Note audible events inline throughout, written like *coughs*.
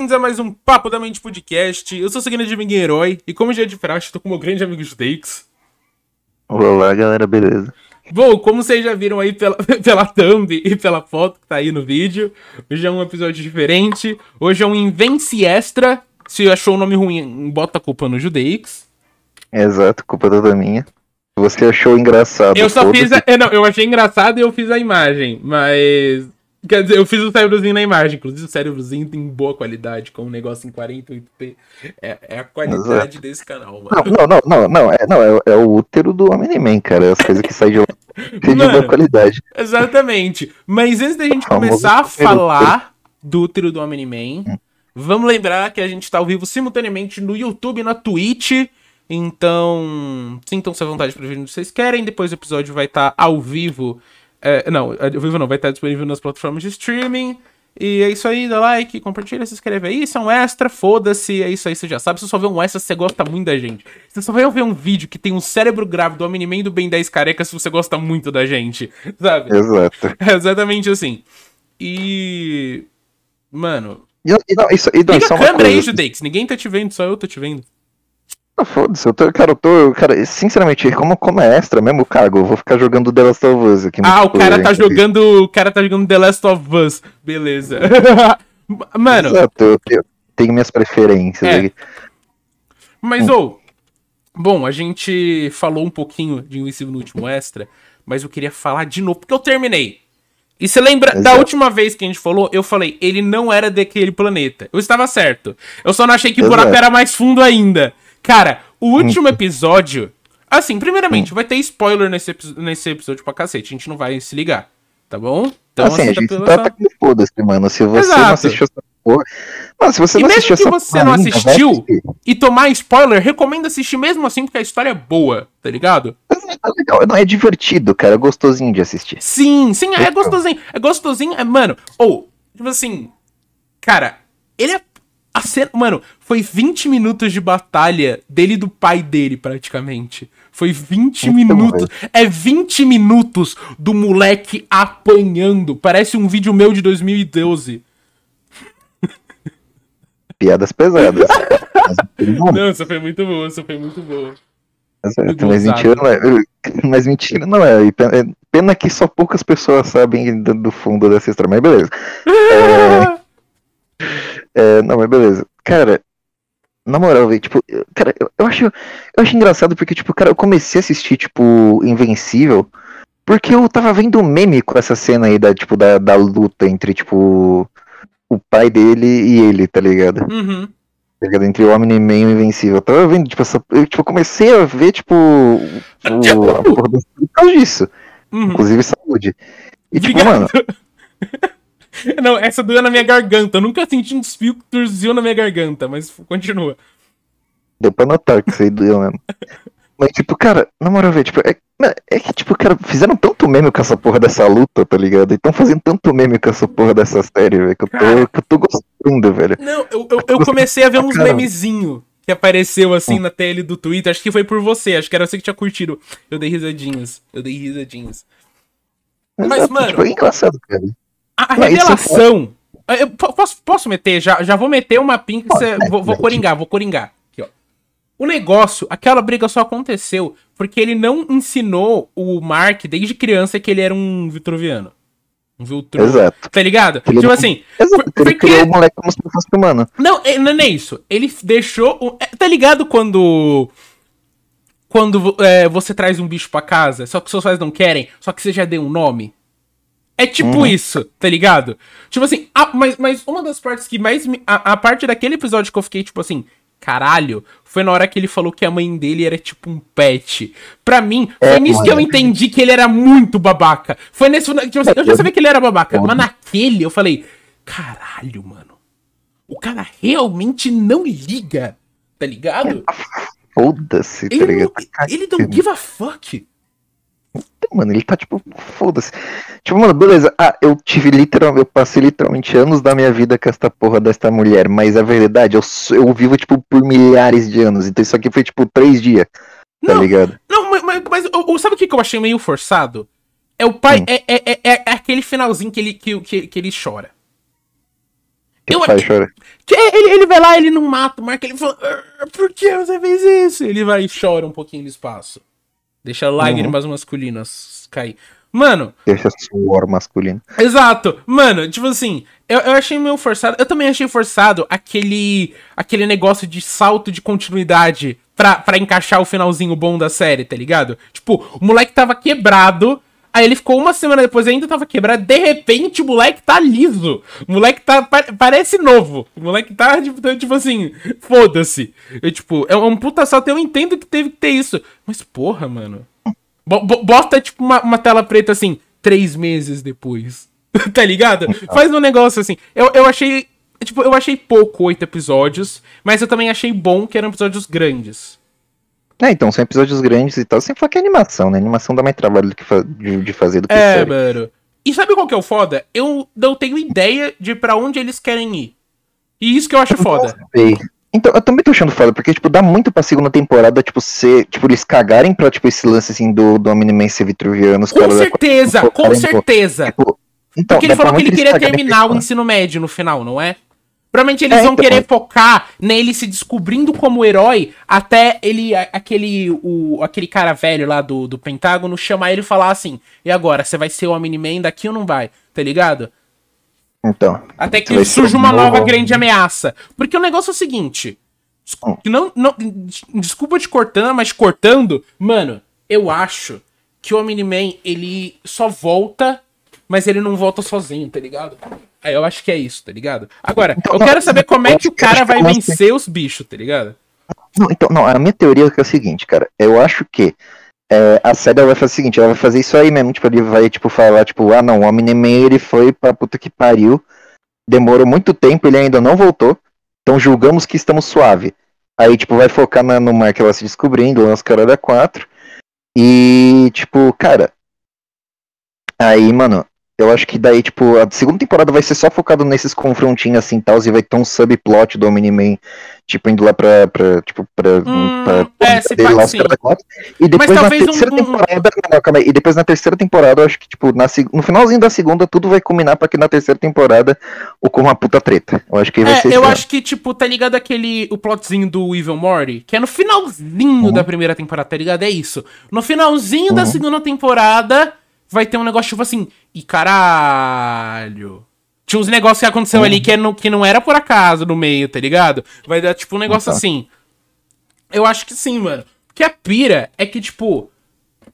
Bem-vindos a mais um Papo da Mente Podcast. Eu sou o grande amigo Herói e, como já é de praxe, tô com o meu grande amigo Judeix. Olá, galera, beleza? Bom, como vocês já viram aí pela, *laughs* pela thumb e pela foto que tá aí no vídeo, hoje é um episódio diferente. Hoje é um Invence Extra. Se achou o nome ruim, bota a culpa no Judeix. Exato, culpa toda minha. Você achou engraçado. Eu só fiz. A, não, eu achei engraçado e eu fiz a imagem, mas. Quer dizer, eu fiz o cérebrozinho na imagem. Inclusive, o cérebrozinho tem boa qualidade, com um negócio em 48p. É, é a qualidade Exato. desse canal, mano. Não, não, não, não. É, não, é, é o útero do Homem-Man, cara. As coisas que saem de, *laughs* de boa qualidade. Exatamente. Mas antes da gente começar a falar do útero do Homem-Man, hum. vamos lembrar que a gente tá ao vivo simultaneamente no YouTube e na Twitch. Então, sintam-se à vontade para ver onde vocês querem. Depois o episódio vai estar tá ao vivo. É, não, ao vivo não, vai estar disponível nas plataformas de streaming. E é isso aí, dá like, compartilha, se inscreve aí. Isso é um extra, foda-se. É isso aí, você já sabe. Se você só vê um extra, você gosta muito da gente. Você só vai ver um vídeo que tem um cérebro grávido do Omni-Man do Ben 10 careca se você gosta muito da gente. Sabe? Exato. *laughs* É exatamente assim. E. Mano. E, e não, isso, e não, Liga a câmera aí, Judex. Ninguém tá te vendo, só eu tô te vendo. Ah, foda-se, eu tô, cara, eu tô, cara, sinceramente, como, como é extra mesmo, cago, eu vou ficar jogando The Last of Us aqui. Ah, o cara tá jogando, o cara tá jogando The Last of Us, beleza. *laughs* Mano. Exato, eu tenho, tenho minhas preferências é. aqui. Mas, hum. ou, oh, bom, a gente falou um pouquinho de Invencível no último extra, mas eu queria falar de novo, porque eu terminei. E você lembra, Exato. da última vez que a gente falou, eu falei, ele não era daquele planeta. Eu estava certo. Eu só não achei que o buraco era mais fundo ainda. Cara, o último episódio. Assim, primeiramente, vai ter spoiler nesse, nesse episódio pra cacete. A gente não vai se ligar. Tá bom? Então, assim, a gente pela... tá com foda-se, mano. Se você Exato. não assistiu essa porra. Mano, se você e não assistiu essa porra. Se você não assistiu e tomar spoiler, recomendo assistir mesmo assim, porque a história é boa, tá ligado? É legal. Não, é divertido, cara. É gostosinho de assistir. Sim, sim, é, gostosinho. É gostosinho, é, mano. Ou, tipo assim. Cara, ele é a cena, mano, foi 20 minutos de batalha dele e do pai dele, praticamente. Foi 20 então, minutos. É 20 minutos do moleque apanhando. Parece um vídeo meu de 2012. Piadas pesadas. *laughs* não, essa foi muito boa, essa foi muito boa. Exato, mas mentira não é. Mas mentira não é. Pena que só poucas pessoas sabem do fundo dessa história, mas beleza. *laughs* É... É, não, mas beleza. Cara, na moral, velho, tipo, cara, eu, eu, acho, eu acho engraçado porque, tipo, cara, eu comecei a assistir, tipo, Invencível, porque eu tava vendo meme com essa cena aí da, tipo, da, da luta entre, tipo, o pai dele e ele, tá ligado? Uhum. Tá ligado? Entre o Homem-Man e o Invencível. Eu tava vendo, tipo, essa, eu tipo, comecei a ver, tipo, o, a porra do, por causa disso. Uhum. Inclusive saúde. E, tipo, Obrigado. mano... *laughs* *laughs* Não, essa doeu na minha garganta. Eu nunca senti um desfio que na minha garganta, mas continua. Deu pra notar que isso aí doeu mesmo. *laughs* Mas, tipo, cara, na moral, velho, tipo, é, é que, tipo, cara, fizeram tanto meme com essa porra dessa luta, tá ligado? E tão fazendo tanto meme com essa porra dessa série, velho, que, eu tô, que eu tô gostando, velho. Não, eu, eu, eu comecei a ver uns memezinhos que apareceu assim hum. na tele do Twitter. Acho que foi por você, acho que era você que tinha curtido. Eu dei risadinhas. Eu dei risadinhas. Mas, mano. Tipo, é engraçado, cara. A, revelação. Eu posso, posso meter? Já, já vou meter uma pin que você. Vou, vou coringar, vou coringar. O negócio, aquela briga só aconteceu porque ele não ensinou o Mark desde criança que ele era um Vitruviano. Um Viltru. Exato. Tá ligado? Ele tipo assim. Exato, ele criou o moleque como se fosse humano. Não, é, não é isso. Ele deixou. É, tá ligado quando. Quando é, você traz um bicho pra casa, só que seus pais não querem, só que você já deu um nome? É tipo uhum. isso, tá ligado? Tipo assim, a, mas, mas uma das partes que mais me. A, a, parte daquele episódio que eu fiquei, tipo assim, caralho, foi na hora que ele falou que a mãe dele era tipo um pet. Pra mim, foi é, nisso que eu entendi que ele era muito babaca. Foi nesse. Tipo assim, eu já sabia que ele era babaca, mas naquele eu falei, caralho, mano. O cara realmente não liga, tá ligado? Foda-se, tá ligado? Ele não give a fuck. Mano, ele tá tipo, foda-se. Tipo, mano, beleza. Ah, eu tive literalmente, eu passei literalmente anos da minha vida com esta porra desta mulher, mas a verdade, eu, eu vivo, tipo, por milhares de anos. Então isso aqui foi, tipo, três dias. Tá não, ligado? Não, mas, mas, mas sabe o que eu achei meio forçado? É o pai. Hum. É, é, é, é, aquele finalzinho que ele, que, que, que ele chora. Que Eu- faz chorar. Que ele, ele vai lá, ele não mata o Mark, ele fala, "Ah, por que você fez isso? Ele vai e chora um pouquinho no espaço. Deixa lágrimas masculinas cair. Mano, Deixa suor masculino. Exato. Mano, tipo assim, eu, eu achei meio forçado. Eu também achei forçado aquele aquele negócio de salto de continuidade pra, pra encaixar o finalzinho bom da série, tá ligado? Tipo, o moleque tava quebrado. Aí ele ficou uma semana depois ainda tava quebrado. De repente, o moleque tá liso. O moleque tá. pa- parece novo. O moleque tá, tipo, tá, tipo assim, foda-se. Tipo, é um puta salto. Eu entendo que teve que ter isso. Mas, porra, mano. Bo- Bota, tipo, uma, uma tela preta assim, três meses depois. *laughs* tá ligado? Faz um negócio assim. Eu, eu achei. Tipo, eu achei pouco oito episódios, mas eu também achei bom que eram episódios grandes. É, então, são episódios grandes e tal. Sem falar que é animação, né? Animação dá mais trabalho do que fa- de, de fazer do que É, série. mano. E sabe qual que é o foda? Eu não tenho ideia de pra onde eles querem ir. E isso que eu acho foda. Sei. Então, eu também tô achando foda, porque, tipo, dá muito pra segunda temporada, tipo, ser, tipo, eles cagarem pra, tipo, esse lance, assim, do, do Omni-Man ser vitruviano, Com certeza, com pô, certeza. tipo, então, Porque ele falou que ele queria terminar o ensino médio no final, não é? Provavelmente eles É, vão então. querer focar nele se descobrindo como herói até ele, aquele, o, aquele cara velho lá do, do Pentágono chamar ele e falar assim: e agora, você vai ser o Omni-Man daqui ou não vai? Tá ligado? Então, Até que surge uma novo nova grande ameaça. Porque o negócio é o seguinte. Hum. Não, não, des- desculpa te cortando, mas cortando, mano, eu acho que o Omni-Man, ele só volta, mas ele não volta sozinho, tá ligado? Aí eu acho que é isso, tá ligado? Agora, Então, eu não, quero saber como é que o cara vai vencer os bichos, tá ligado? Não, então, não, a minha teoria é, que é o seguinte, cara. Eu acho que é, a série vai fazer o seguinte, ela vai fazer isso aí mesmo, tipo, ele vai, tipo, falar, tipo, ah não, o Omni-Man ele foi pra puta que pariu, demorou muito tempo, ele ainda não voltou, então julgamos que estamos suave. Aí, tipo, vai focar na, no Mark ela se descobrindo, lá nos caras da 4. E, tipo, cara. Aí, mano, eu acho que daí, tipo, a segunda temporada vai ser só focado nesses confrontinhos assim e tal, e vai ter um subplot do Omni-Man, tipo, indo lá pra, pra tipo, pra... Hum, pra é, se dele pá, lá, os sim. da. E depois na terceira um- temporada, não, calma aí, e depois na terceira temporada, eu acho que, tipo, na, no finalzinho da segunda, tudo vai combinar pra que na terceira temporada ocorra uma puta treta. Eu acho que vai É, ser eu acho que, tipo, tá ligado aquele. O plotzinho do Evil Morty? Que é no finalzinho Uhum. da primeira temporada, tá ligado? É isso. No finalzinho da Uhum. segunda temporada, vai ter um negócio tipo assim. E caralho. Tinha uns negócios que aconteceu Uhum. ali que, é no, que não era por acaso no meio, tá ligado? Vai dar, tipo, um negócio Uhum. assim. Eu acho que sim, mano. Porque a pira é que, tipo.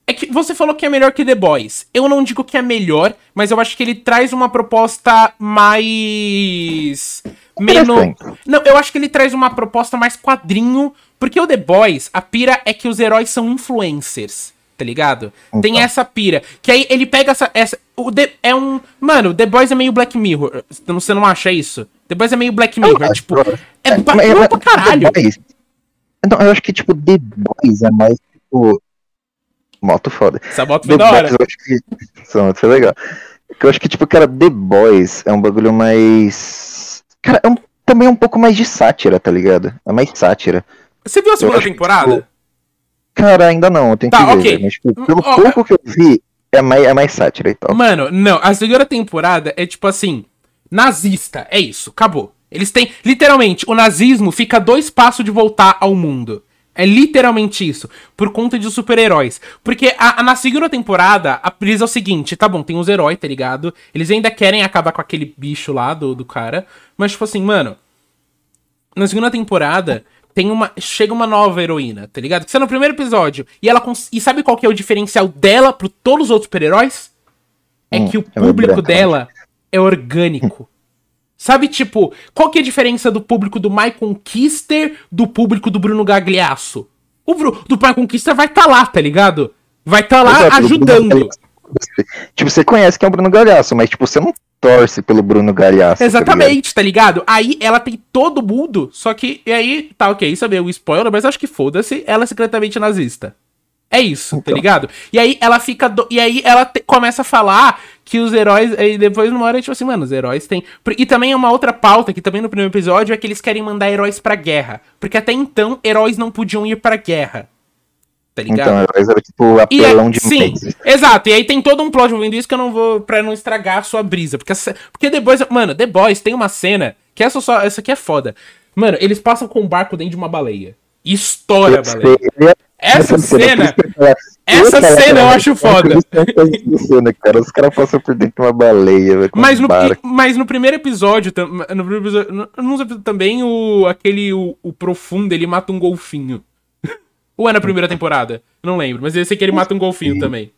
É que você falou que é melhor que The Boys. Eu não digo que é melhor, mas eu acho que ele traz uma proposta mais. Menos. Não, eu acho que ele traz uma proposta mais quadrinho. Porque o The Boys, a pira é que os heróis são influencers. Tá ligado? Tem Então. essa pira. Que aí ele pega essa. essa o The, é um. Mano, The Boys é meio Black Mirror. Você não acha isso? The Boys é meio Black Mirror. tipo, eu acho. é, ba- mas- não mas pra caralho. The Então, eu acho que, tipo, The Boys é mais, tipo... Moto foda. Essa moto The foi da hora. Boys, eu acho que... Essa moto foi legal. Eu acho que, tipo, cara, The Boys é um bagulho mais... Cara, é um, também um pouco mais de sátira, tá ligado? É mais sátira. Você viu a segunda acho que, temporada? tipo, Cara, ainda não, eu tenho Tá, que ver. ok. velho, Mas, tipo, pelo Ó, pouco que eu vi, é mais, é mais sátira e tal. Mano, não, a segunda temporada é tipo assim, nazista, é isso, acabou. Eles têm, literalmente, o nazismo fica dois passos de voltar ao mundo. É literalmente isso, por conta de super-heróis. Porque a, a- na segunda temporada, a brisa é o seguinte, tá bom, tem os heróis, tá ligado? Eles ainda querem acabar com aquele bicho lá do, do cara, mas tipo assim, mano, na segunda temporada tem uma chega uma nova heroína, tá ligado? Que você no primeiro episódio e ela e sabe qual que é o diferencial dela pro todos os outros super-heróis? É Hum, que o é público branca, dela é orgânico. *laughs* Sabe, tipo, qual que é a diferença do público do Michael Kister do público do Bruno Gagliasso? O Bru- do Michael Kister vai estar tá lá, tá ligado? Vai estar tá lá Exato, ajudando. Tipo, você conhece quem é o Bruno Galhaço, mas, tipo, você não torce pelo Bruno Galhaço. tá ligado? Exatamente, tá ligado? Aí ela tem todo mundo, só que. E aí, tá, ok, isso é meio spoiler, mas acho que foda-se, ela é secretamente nazista. É isso, tá Então. ligado? E aí ela fica. do- E aí ela te- começa a falar que os heróis. E depois numa hora, tipo assim, mano, os heróis têm. E também é uma outra pauta que também no primeiro episódio é que eles querem mandar heróis pra guerra. Porque até então, heróis não podiam ir pra guerra. Tá ligado? Então, heróis era, tipo, apelão de sim, exato. E aí tem todo um plot envolvendo isso que eu não vou. pra não estragar a sua brisa. Porque, porque The Boys. Mano, The Boys tem uma cena Que essa só, essa aqui é foda. Mano, eles passam com um barco dentro de uma baleia. E estoura a baleia. Essa cena. Essa cena eu acho foda. Cara. Os caras passam por dentro de uma baleia. Mas, no, mas no primeiro episódio, no primeiro episódio, também o, aquele, o, o profundo, ele mata um golfinho. Ou é na primeira temporada? Não lembro, mas eu sei que ele mata um golfinho também.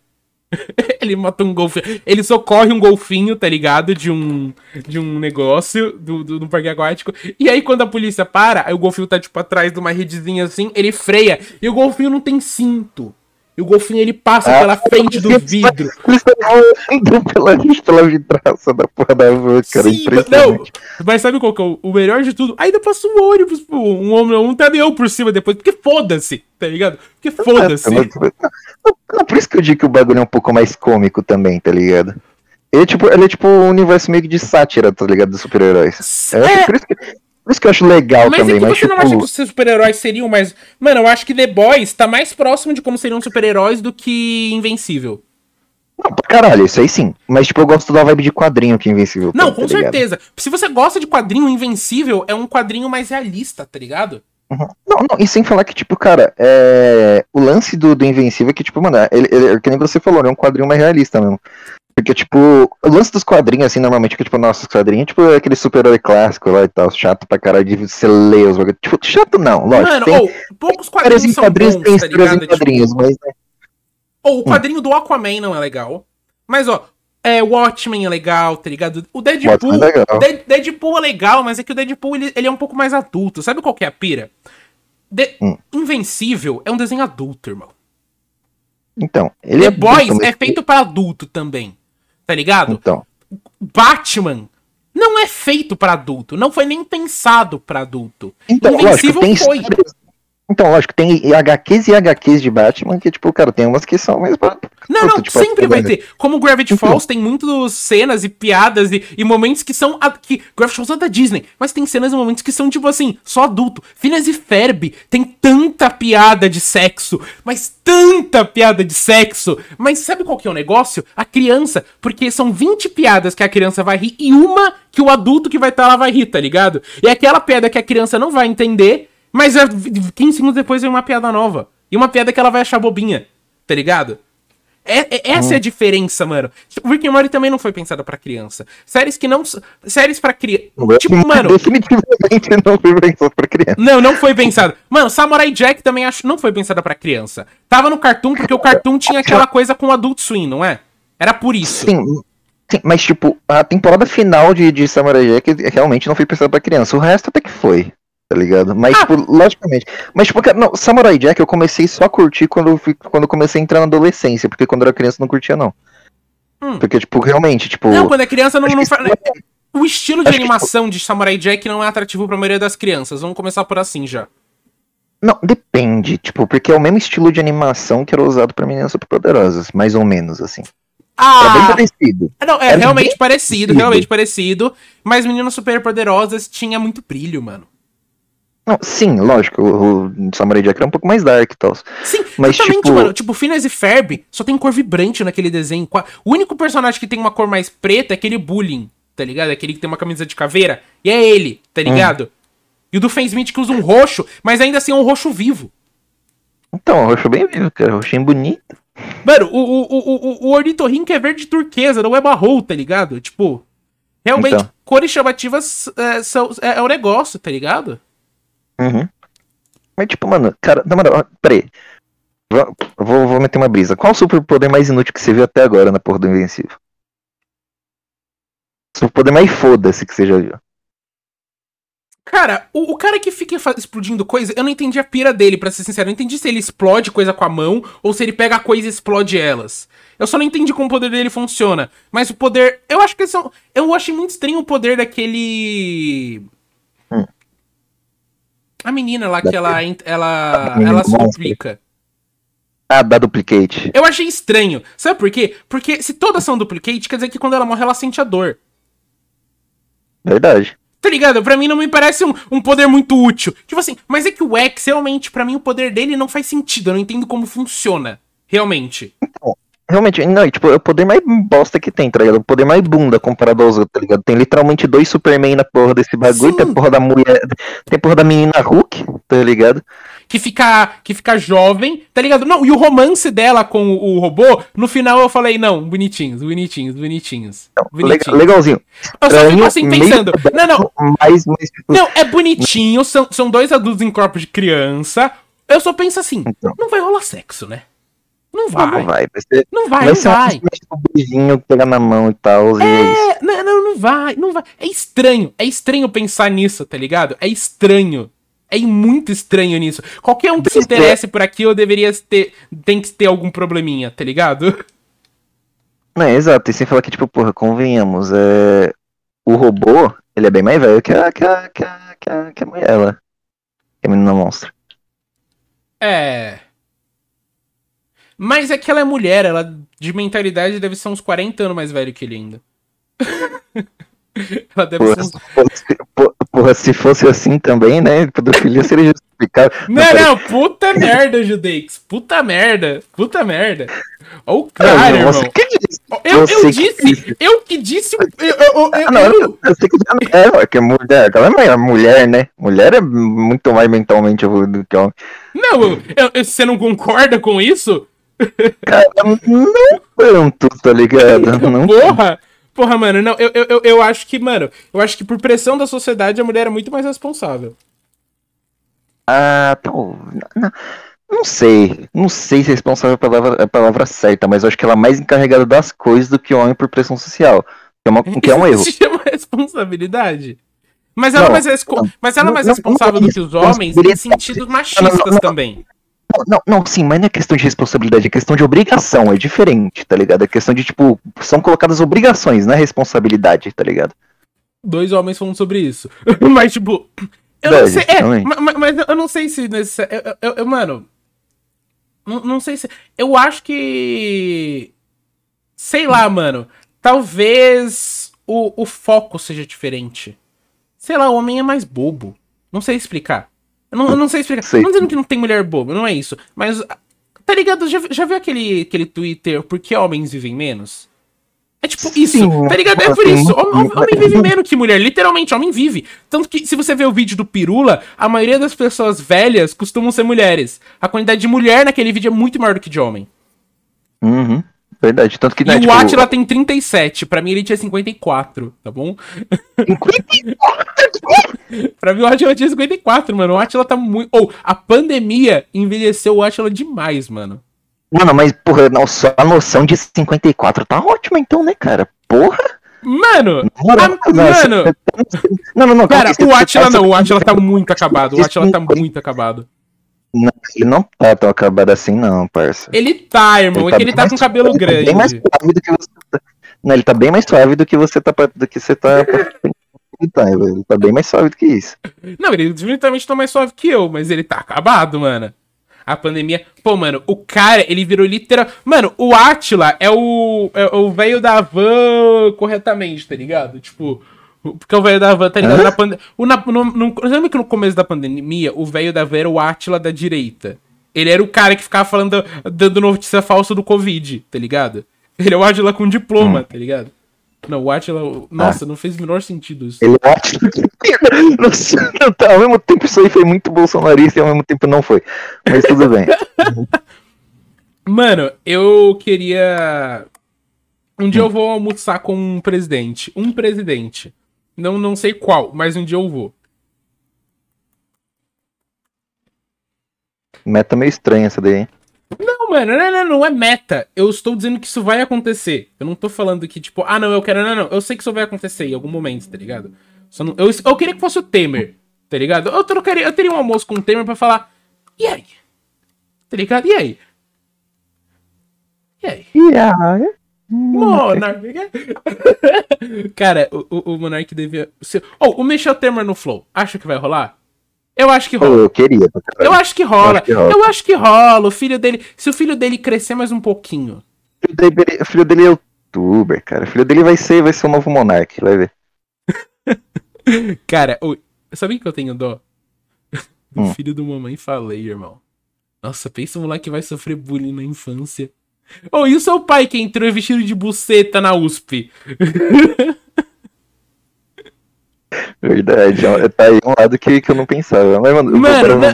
*laughs* ele mata um golfinho. Ele socorre um golfinho, tá ligado? De um, de um negócio do, do, do, parque aquático. E aí, quando a polícia para, aí o golfinho tá, tipo, atrás de uma redezinha assim, ele freia. E o golfinho não tem cinto. E o golfinho ele passa ah, pela frente do vidro. Ele pela, pela vidraça da porra da van, cara. Sim, não, mas sabe qual que é o, o melhor de tudo? Ainda passa um ônibus, um homem, um caminhão por cima depois. Porque foda-se, tá ligado? Porque foda-se. É, por isso que eu digo que o bagulho é um pouco mais cômico também, tá ligado? Ele é tipo, ele é tipo um universo meio que de sátira, tá ligado? Dos super-heróis. É, por isso que por isso que eu acho legal mas também. É que mas você tipo... não acha que os super-heróis seriam mais. Mano, eu acho que The Boys tá mais próximo de como seriam super-heróis do que Invencível. Não, caralho, isso aí sim. Mas, tipo, eu gosto da vibe de quadrinho que Invencível. Não, com tá certeza. Se você gosta de quadrinho, Invencível é um quadrinho mais realista, tá ligado? Uhum. Não, não, e sem falar que, tipo, cara, é... o lance do, do Invencível é que, tipo, mano, ele, ele, que nem você falou, é um quadrinho mais realista mesmo. Porque, tipo, o lance dos quadrinhos, assim, normalmente, que, tipo, nossos quadrinhos, tipo, é aquele super-herói clássico lá e tal, chato pra caralho de você ler os bagulhos. Tipo, chato não, lógico. Mano, tem, poucos quadrinhos em quadrinhos, bons, tem tá histórias em quadrinhos, tipo... mas... Né? Ou o quadrinho hum. do Aquaman não é legal. Mas, ó, é, Watchmen é legal, tá ligado? O Deadpool, é legal. Deadpool é legal, mas é que o Deadpool, ele, ele é um pouco mais adulto. Sabe qual que é a pira? De... Hum. Invencível é um desenho adulto, irmão. Então, ele The é Boys é feito para adulto também. Tá ligado? Então. Batman não é feito para adulto, não foi nem pensado para adulto. Então, Invencível lógico, foi. Histórias, então, lógico, tem HQs e HQs de Batman que, tipo, cara, tem umas que são mais. Não, não, tipo, sempre vai ter. Como Gravity. Falls tem muitas cenas e piadas e, e momentos que são. A, que Gravity Falls é da Disney, mas tem cenas e momentos que são, tipo assim, só adulto. Phineas e Ferb tem tanta piada de sexo, mas tanta piada de sexo. Mas sabe qual que é o negócio? A criança, porque são 20 piadas que a criança vai rir e uma que o adulto que vai estar tá lá vai rir, tá ligado? E aquela piada que a criança não vai entender mas 15 segundos depois vem uma piada nova. E uma piada que ela vai achar bobinha. Tá ligado? É, é, essa hum. é a diferença, mano. Tipo, Rick and Morty também não foi pensada para criança. Séries que não. Séries para criança. Tipo, mano. Definitivamente não foi pensada pra criança. Não, não foi pensada. Mano, Samurai Jack também acho não foi pensada para criança. Tava no Cartoon porque o Cartoon tinha aquela coisa com Adult Swim, não é? Era por isso. Sim. Sim, mas tipo, a temporada final de, de Samurai Jack realmente não foi pensada pra criança. O resto até que foi tá ligado? Mas, ah. tipo, logicamente. Mas, tipo, não, Samurai Jack eu comecei só a curtir quando, eu, quando eu comecei a entrar na adolescência, porque quando eu era criança eu não curtia, não. Hum. Porque, tipo, realmente, tipo. Não, quando é criança não, não faz. O estilo de animação que... de Samurai Jack não é atrativo pra maioria das crianças. Vamos começar por assim já. Não, depende, tipo, porque é o mesmo estilo de animação que era usado pra meninas superpoderosas, mais ou menos, assim. Ah! É bem parecido. Não, é era realmente parecido, parecido, realmente parecido. Mas Meninas Superpoderosas tinha muito brilho, mano. Não, sim, lógico, o, o Samurai Jack é um pouco mais dark e tal. Sim, mas exatamente, tipo... mano. Tipo, Phineas e Ferb só tem cor vibrante naquele desenho. O único personagem que tem uma cor mais preta é aquele Bullying, tá ligado? Aquele que tem uma camisa de caveira. E é ele, tá ligado? Hum. E o do Fan Smith que usa um roxo, mas ainda assim é um roxo vivo. Então, um roxo bem vivo, cara. Roxinho bonito. Mano, o, o, o, o ornitorrinco é verde turquesa, não é marrom, tá ligado? Tipo, realmente, então. cores chamativas é, são, é, é o negócio, tá ligado? Uhum. Mas tipo, mano, cara, na moral, peraí. Vou, vou meter uma brisa. Qual o superpoder mais inútil que você viu até agora na porra do Invencível? Superpoder mais foda-se que você já viu. Cara, o, o, cara que fica explodindo coisa, eu não entendi a pira dele, pra ser sincero. Eu não entendi se ele explode coisa com a mão ou se ele pega a coisa e explode elas. Eu só não entendi como o poder dele funciona. Mas o poder. Eu acho que são. Eu achei muito estranho o poder daquele. A menina lá que ela, ela, ela se duplica. Ah, da duplicate. Eu achei estranho. Sabe por quê? Porque se todas são duplicate, quer dizer que quando ela morre, ela sente a dor. Verdade. Tá ligado? Pra mim não me parece um, um poder muito útil. Tipo assim, mas é que o X, realmente, para mim, o poder dele não faz sentido. Eu não entendo como funciona. Realmente. Então, realmente, não, e, tipo, é o poder mais bosta que tem, tá ligado? O poder mais bunda comparado aos outros, tá ligado? Tem literalmente dois Superman na porra desse bagulho, Sim. tem a porra da mulher, tem a porra da menina Hulk, tá ligado? Que fica, que fica jovem, tá ligado? Não, e o romance dela com o, o robô, no final eu falei, não, bonitinhos, bonitinhos, bonitinhos. Bonitinhos. legalzinho. Eu só fico assim pensando, não, não, Mas, mas, tipo, não, é bonitinho, são, são dois adultos em corpo de criança. Eu só penso assim, Então. não vai rolar sexo, né? Não não, vai. não vai, vai ser, Não vai, vai não ser uma vai. tipo, um beijinho, pegar na mão e tal, e é isso. É, não, não, não vai, não vai. É estranho, é estranho pensar nisso, tá ligado? É estranho. É muito estranho nisso. Qualquer um que se interesse por aquilo deveria ter, tem que ter algum probleminha, tá ligado? Não, é, exato, e sem falar que, tipo, porra, convenhamos, é... o robô, ele é bem mais velho que a, que a, que a, que a, que a mulher. Que a menina monstra. É. Mas é que ela é mulher, ela de mentalidade deve ser uns 40 anos mais velho que ele ainda. *laughs* ela deve Porra, ser uns... se fosse, po- porra, se fosse assim também, né, pedofilia seria justificado. Não, peraí. não, puta merda, Judeix. Puta merda, puta merda. Ó o Não, cara, não, irmão. você que disse. Eu, Você eu que disse, disse. eu que disse, eu, eu, eu, Ah, eu- não, eu- eu, eu sei que é, que mulher, aquela é mulher, né? Mulher é muito mais mentalmente do que homem. não, eu- eu- você não concorda com isso? Cara, não tanto, tá ligado? Não Porra! Porra, mano, não, eu, eu, eu, acho que, mano, eu acho que por pressão da sociedade a mulher é muito mais responsável. Ah, pô, não, não sei. Não sei se responsável é a palavra, a palavra certa, mas eu acho que ela é mais encarregada das coisas do que homem por pressão social. Que é, uma, que é um *laughs* erro. Se chama responsabilidade. Mas ela, é Não, mais, mas ela é mais não, responsável não do é que os homens em sentidos machistas também. Não, não, sim, mas não é questão de responsabilidade, é questão de obrigação, é diferente, tá ligado? É questão de, tipo, são colocadas obrigações, não é responsabilidade, tá ligado? Dois homens falando sobre isso. *laughs* mas, tipo, eu não sei. É, realmente. ma- ma- mas, eu não sei se. Nesse, eu, eu- eu- mano. Não, não sei se. Eu acho que. Sei lá, mano. Talvez o, o foco seja diferente. Sei lá, o homem é mais bobo. Não sei explicar. Eu não, eu não sei explicar. Sei. Não dizendo que não tem mulher boba, não é isso. Mas. Tá ligado? Já, já viu aquele, aquele Twitter Por que homens vivem menos? É tipo isso, Sim, tá ligado? É por isso. homem- homem vive menos que mulher, literalmente, homem vive. Tanto que, se você ver o vídeo do Pirula, a maioria das pessoas velhas costumam ser mulheres. A quantidade de mulher naquele vídeo é muito maior do que de homem. Uhum, verdade. Tanto que, E né, o tipo, Atila tem 37, pra mim ele tinha 54, tá bom? *laughs* Pra mim o Atila tinha 54, mano. O Atila tá muito. Ou, a pandemia envelheceu o Atila demais, mano. Mano, mas, porra, não, só a noção de 54 tá ótima então, né, cara? Porra! Mano! Ah, não, mano! Não, não, não. Cara, o Atila você- não, o Atila tá muito acabado. O Atila tá muito acabado. Não, ele não tá tão acabado assim, não, parça. Ele tá, irmão. é que ele bem tá mais com cabelo ele tá Bem mais grande. suave do que você tá. Não, ele tá bem mais suave do que você tá. Do que você tá. Ele *laughs* tá. Ele tá bem mais suave do que isso. Não, ele definitivamente tá mais suave que eu, mas ele tá acabado, mano. A pandemia. Pô, mano, o cara, ele virou literal. Mano, o Atila é o. É o velho da van corretamente, tá ligado? Tipo. O- Porque o velho da van, tá ligado? Na pande... o, na, no, no, lembra que no começo da pandemia, o velho da van era o Atila da direita? Ele era o cara que ficava falando, dando notícia falsa do Covid, tá ligado? Ele é o Atila com diploma, tá ligado? Não, o Atila. Nossa, não fez o menor sentido isso. Ele é. *laughs* Não sei, não tá, ao mesmo tempo isso aí foi muito bolsonarista e ao mesmo tempo não foi. Mas tudo bem. *laughs* Mano, eu queria. Um dia eu vou almoçar com um presidente. Um presidente. Não, não sei qual, mas um dia eu vou. Meta meio estranha essa daí, hein? Não, mano, não, não, não é meta. Eu estou dizendo que isso vai acontecer. Eu não tô falando que, tipo, ah, não, eu quero. Não, não. Eu sei que isso vai acontecer em algum momento, tá ligado? Não- eu, eu queria que fosse o Temer, tá ligado? Eu, trocaria, eu teria um almoço com o Temer pra falar. E aí? Tá ligado? E aí? E aí? Monark. *laughs* Cara, o, o, Monark devia. ser- Oh, o Michel Temer no Flow. Acha que vai rolar? Eu acho que Pô, rola. eu queria. Eu acho que rola. Eu acho que rola. O filho dele. Se o filho dele crescer mais um pouquinho. O filho dele- O filho dele é youtuber, cara. O filho dele vai ser, vai ser o novo Monark, vai ver. *laughs* Cara, o... sabe o que eu tenho dó? *laughs* Do Hum. filho do mamãe falei, irmão. Nossa, pensa um moleque que vai sofrer bullying na infância. Ou oh, e o seu pai que entrou vestido de buceta na USP? *laughs* Verdade, tá aí um lado que, que eu não pensava. Mas, mano, mano eu, vou,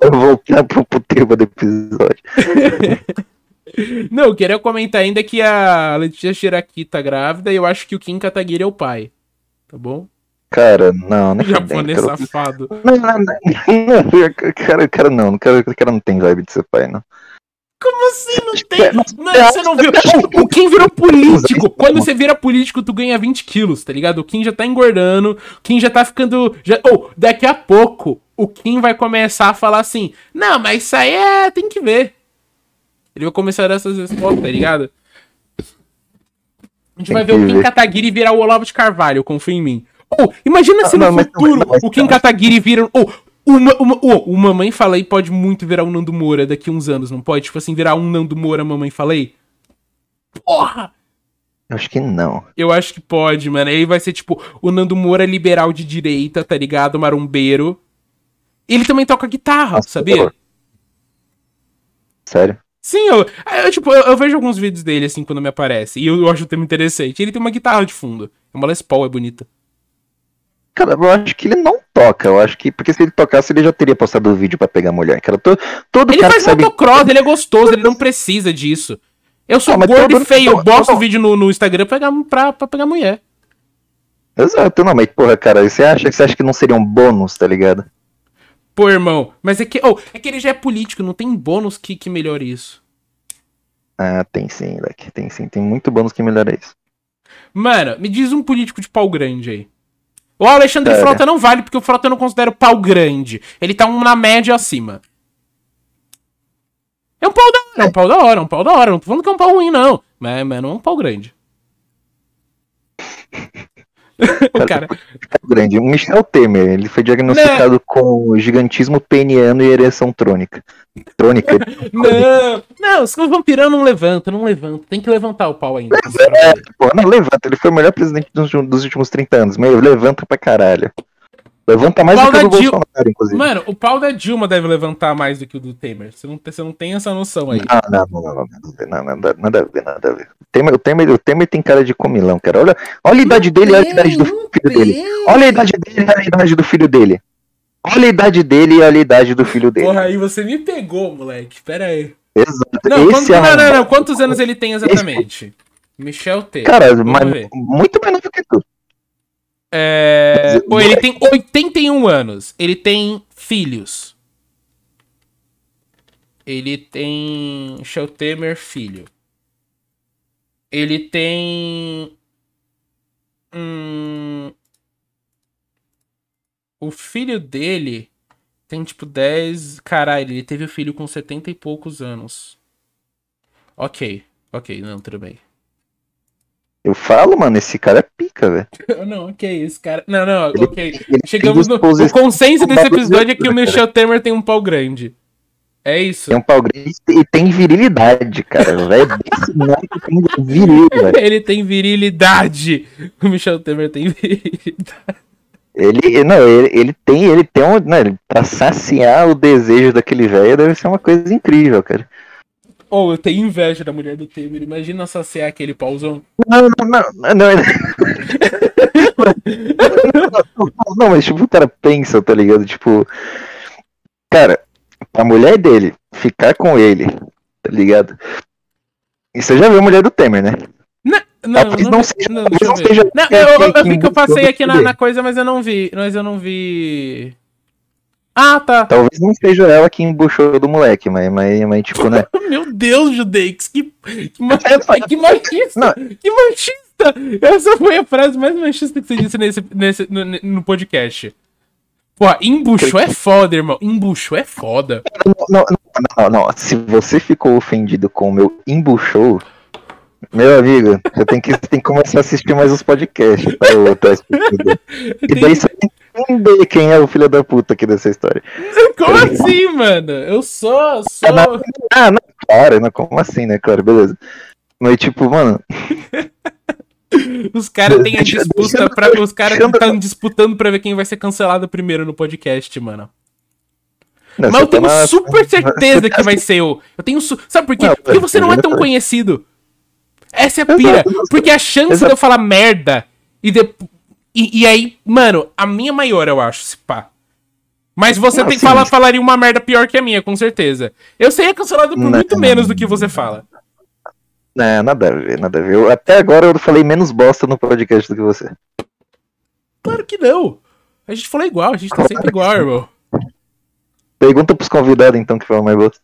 eu vou voltar pro, pro tema do episódio. *laughs* não, eu queria comentar ainda que a Letícia Shiraki tá grávida e eu acho que o Kim Kataguiri é o pai. Tá bom? Cara, não, não. Japonês cara. safado. Não, não, não. *laughs* não cara, cara, não. Cara, cara não tem vibe de ser pai, não. Como assim não tem? Mano, você não viu? O Kim virou político. Quando você vira político, tu ganha 20 quilos, tá ligado? O Kim já tá engordando, o Kim já tá ficando. Já... Oh, daqui a pouco, o Kim vai começar a falar assim: Não, mas isso aí é. tem que ver. Ele vai começar a dar essas respostas, tá ligado? A gente vai ver o Kim Kataguiri virar o Olavo de Carvalho, confia em mim. Ou, oh, imagina se no não, futuro não, o Kim Kataguiri vira. Oh, uma, uma, oh, o Mamãe Falei pode muito virar um Nando Moura daqui uns anos, não pode? Tipo assim, virar um Nando Moura Mamãe Falei? Porra! Acho que não. Eu acho que pode, mano. Aí vai ser tipo o Nando Moura liberal de direita, tá ligado? Marombeiro. Ele também toca guitarra, Nossa, sabia? Sério? Sim, eu, eu tipo, eu, eu, vejo alguns vídeos dele assim quando me aparece. E eu, eu acho o tema interessante. Ele tem uma guitarra de fundo. É uma Les Paul, é bonita. Cara, eu acho que ele não toca. Eu acho que. Porque se ele tocasse, ele já teria postado o vídeo para pegar mulher. Cara, todo, todo ele cara faz sabe... motocross, ele é gostoso, ele não precisa disso. Eu sou ah, gordo e feio, eu bosto o vídeo no, no Instagram pra pegar, pra, pra pegar mulher. Exato, não, mas porra, cara, você acha, você acha que não seria um bônus, tá ligado? Pô, irmão, mas é que. Oh, é que ele já é político, não tem bônus que, que melhore isso. Ah, tem sim, Leque. Tem sim, tem muito bônus que melhora isso. Mano, me diz um político de pau grande aí. O Alexandre Sério? Frota não vale, porque o Frota eu não considero pau grande. Ele tá um na média acima. É um pau da hora, é um pau da hora, é um pau da hora. Não tô falando que é um pau ruim, não. Mas, mas não é um pau grande. *laughs* o cara. Grande. O Michel Temer, ele foi diagnosticado não. com gigantismo peniano e ereção trônica. Trônica. *laughs* não, não, os vampirão não levanta, não levanta. Tem que levantar o pau ainda. É, pô, não levanta. Ele foi o melhor presidente dos, dos últimos 30 anos. Meu, levanta pra caralho. Levanta mais do que o do Dil... Bolsonaro, inclusive. Mano, o pau da Dilma deve levantar mais do que o do Temer. Você não, você não tem essa noção aí. Não, não, não, não, não, nada, nada a ver, nada a ver. O Temer, o, Temer, o Temer tem cara de comilão, cara. Olha, olha a idade dele e olha a idade do filho dele. Olha a idade dele e olha a idade do filho dele. Olha a idade dele e olha a idade do filho dele. Porra, aí você me pegou, moleque. Pera aí. Exato. Não, quanto, é não, não, não, Quantos anos ele tem exatamente? Esse... Michel Temer. Cara, mas, muito menos do que tu. É... Pô, ele tem 81 anos. Ele tem filhos. Ele tem. Michel Temer, filho. Ele tem. Hum... O filho dele tem tipo 10. Caralho, ele teve o filho com 70 e poucos anos. Ok, ok, não, tudo bem. Eu falo, mano, esse cara é pica, velho. *laughs* Não, ok, esse cara. Não, não, ele, ok. Ele Chegamos no. O consenso desse episódio é que o Michel Temer tem um pau grande. É isso. Tem um pau grande e tem virilidade, cara. velho. tem viril, velho. Ele tem virilidade. O Michel Temer tem virilidade. Ele, não, ele, ele tem, ele tem um, né, pra saciar o desejo daquele velho deve ser uma coisa incrível, cara. Ou oh, eu tenho inveja da mulher do Temer. Imagina saciar aquele pauzão. Não, não, não. Não, não, *laughs* não mas tipo, o cara pensa, tá ligado? Tipo, cara, a mulher dele ficar com ele, tá ligado? E você já viu a mulher do Temer, né? Não, não, não, não, seja, não, não, seja não eu, eu, eu vi que eu passei aqui na, na coisa, mas eu não vi. Mas eu não vi. Ah, tá. Talvez não seja ela que embuchou do moleque, mas, mas, mas tipo, né? *laughs* Meu Deus, Judeix, que, que, *laughs* que machista! Não. Que machista! Essa foi a frase mais machista que você disse nesse, nesse, no, no podcast. Pô, embuchou é foda, irmão. Embuchou é foda. Não, não, não, não, Se você ficou ofendido com o meu embuchou, meu amigo, você tem que, tem que começar a assistir mais os podcasts. Tá, *laughs* e daí você tem entender quem é o filho da puta aqui dessa história. Como assim, mano? Eu sou. sou... Ah, não, claro, não, como assim, né? Claro, beleza. Mas tipo, mano. *laughs* Os caras têm a disputa pra. Os caras estão disputando pra ver quem vai ser cancelado primeiro no podcast, mano. Não, Mas eu tá tenho na- super certeza que vai ser o. Eu tenho. Su... Sabe por quê? Não, Porque você não é tão conhecido. Essa é a pira. Porque a chance de Exato. eu falar merda e, de... e e aí, mano, a minha maior, eu acho, se pá. Mas você Não, tem que falar, falaria uma merda pior que a minha, com certeza. Eu seria cancelado por Não. muito menos do que você fala. Não, nada a ver, nada a ver. Eu- até agora eu falei menos bosta no podcast do que você. Claro que não. A gente falou igual, a gente tá sempre igual, irmão. Pergunta pros convidados então que falam mais bosta.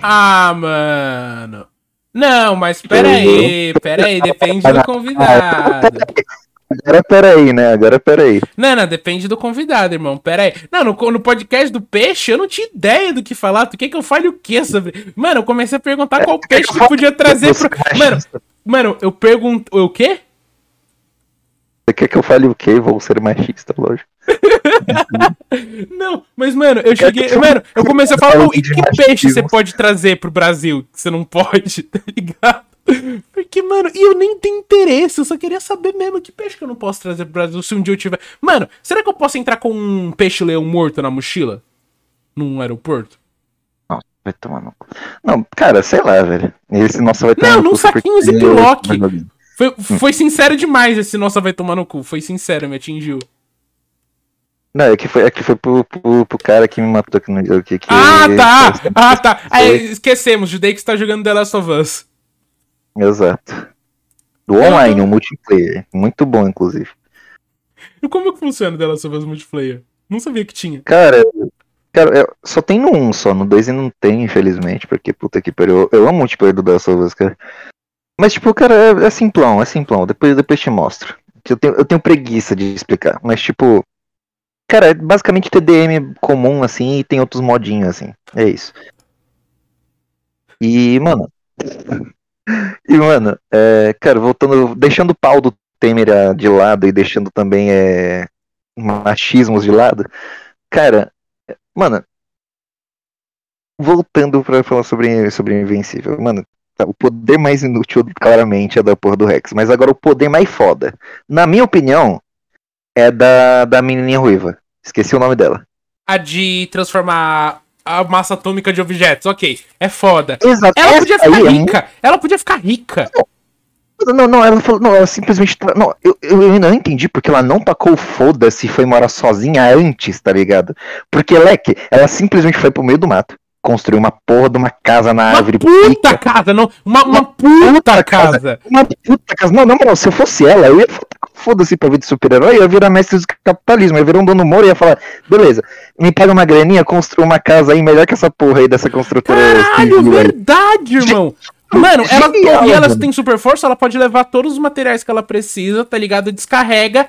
Ah, mano. Não, mas pera aí, pera aí, depende do convidado. *laughs* Agora peraí, né? Agora peraí. Não, não, depende do convidado, irmão. Pera aí. Não, no, no podcast do peixe, eu não tinha ideia do que falar. Tu quer que eu fale o quê sobre. Mano, eu comecei a perguntar qual peixe que podia trazer pro. Mano, mano, eu pergunto. O quê? Você quer que eu fale o quê? Vou ser machista, lógico. *laughs* Não, mas, mano, eu cheguei. Mano, eu comecei a falar, Fala "Ô, e que machismo." peixe você pode trazer pro Brasil que você não pode, *laughs* tá ligado? Porque, mano, e eu nem tenho interesse, eu só queria saber mesmo que peixe que eu não posso trazer pro Brasil se um dia eu tiver. Mano, será que eu posso entrar com um peixe-leão morto na mochila? Num aeroporto? Nossa, vai tomar no. Não, cara, sei lá, velho. Esse nossa vai tomar Não, num saquinho Ziploc. Foi, foi sincero demais esse nossa vai tomar no cu. Foi sincero, me atingiu. Não, é que foi, é que foi pro, pro, pro cara que me matou aqui no. Que, que Ah, tá! Ah, tá! *laughs* Foi. esquecemos, Judei que está jogando The Last of Us. Exato. Do online, um multiplayer. Muito bom, inclusive. E como que funciona The Last of Us multiplayer? Não sabia que tinha. Cara, cara só tem no 1 só, no 2 não tem, infelizmente, porque puta que pariu. Eu, eu amo o multiplayer do The Last of Us, cara. Mas, tipo, cara, é, é simplão, é simplão. Depois, depois te mostro. Eu tenho, eu tenho preguiça de explicar, mas, tipo. Cara, é basicamente TDM comum, assim, e tem outros modinhos, assim. É isso. E, mano. *laughs* E, mano, é, cara, voltando. Deixando o pau do Temer de lado e deixando também é, machismos de lado. Cara, mano. Voltando pra falar sobre, sobre Invencível. Mano, o poder mais inútil, claramente, é da porra do Rex. Mas agora o poder mais foda, na minha opinião, é da, da menininha ruiva. Esqueci o nome dela. A de transformar a massa atômica de objetos, ok. É foda. Exato. Ela podia ficar aí é rica. Ela podia ficar rica. Não, não, ela falou, não, ela simplesmente. tá- Não, eu, eu ainda não entendi porque ela não tacou foda-se e foi morar sozinha antes, tá ligado? Porque, Leque, ela simplesmente foi pro meio do mato, construiu uma porra de uma casa na Uma árvore. puta pica. casa, não. Uma, uma Uma puta puta casa. casa. Uma puta casa. Não, não, não, se eu fosse ela, eu ia foda-se pra vida de super-herói, eu ia virar mestre do capitalismo, eu ia virar um dono moro e ia falar, beleza, me paga uma graninha, construa uma casa aí melhor que essa porra aí dessa construtora Caralho, civil aí. verdade, irmão. Mano, ela, Genial, e ela mano. tem super força, ela pode levar todos os materiais que ela precisa, tá ligado? Descarrega,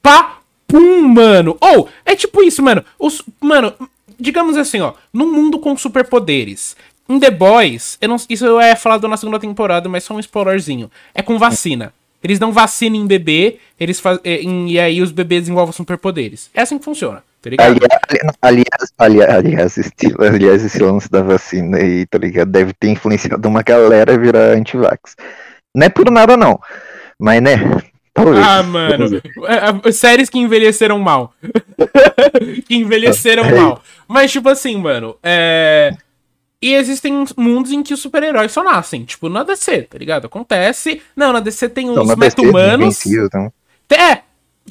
pá, pum, mano. Ou, é tipo isso, mano. Os, mano, digamos assim, ó, num mundo com superpoderes. Em The Boys, não, isso é falado na segunda temporada, mas só um spoilerzinho. É com vacina. Eles dão vacina em bebê, eles faz, é, em- e aí os bebês desenvolvem superpoderes. É assim que funciona, tá? Aliás, aliás, aliás, esse, aliás, esse lance da vacina aí, tá ligado? Deve ter influenciado uma galera a virar antivax. Não é por nada, não. Mas, né? Ah, mano. É, é, Séries que envelheceram mal. *laughs* que envelheceram mal. Mas, tipo assim, mano, é. E existem mundos em que os super-heróis só nascem. Tipo, na DC, tá ligado? Acontece. Não, na DC tem Então, os DC, meta-humanos. Então. É,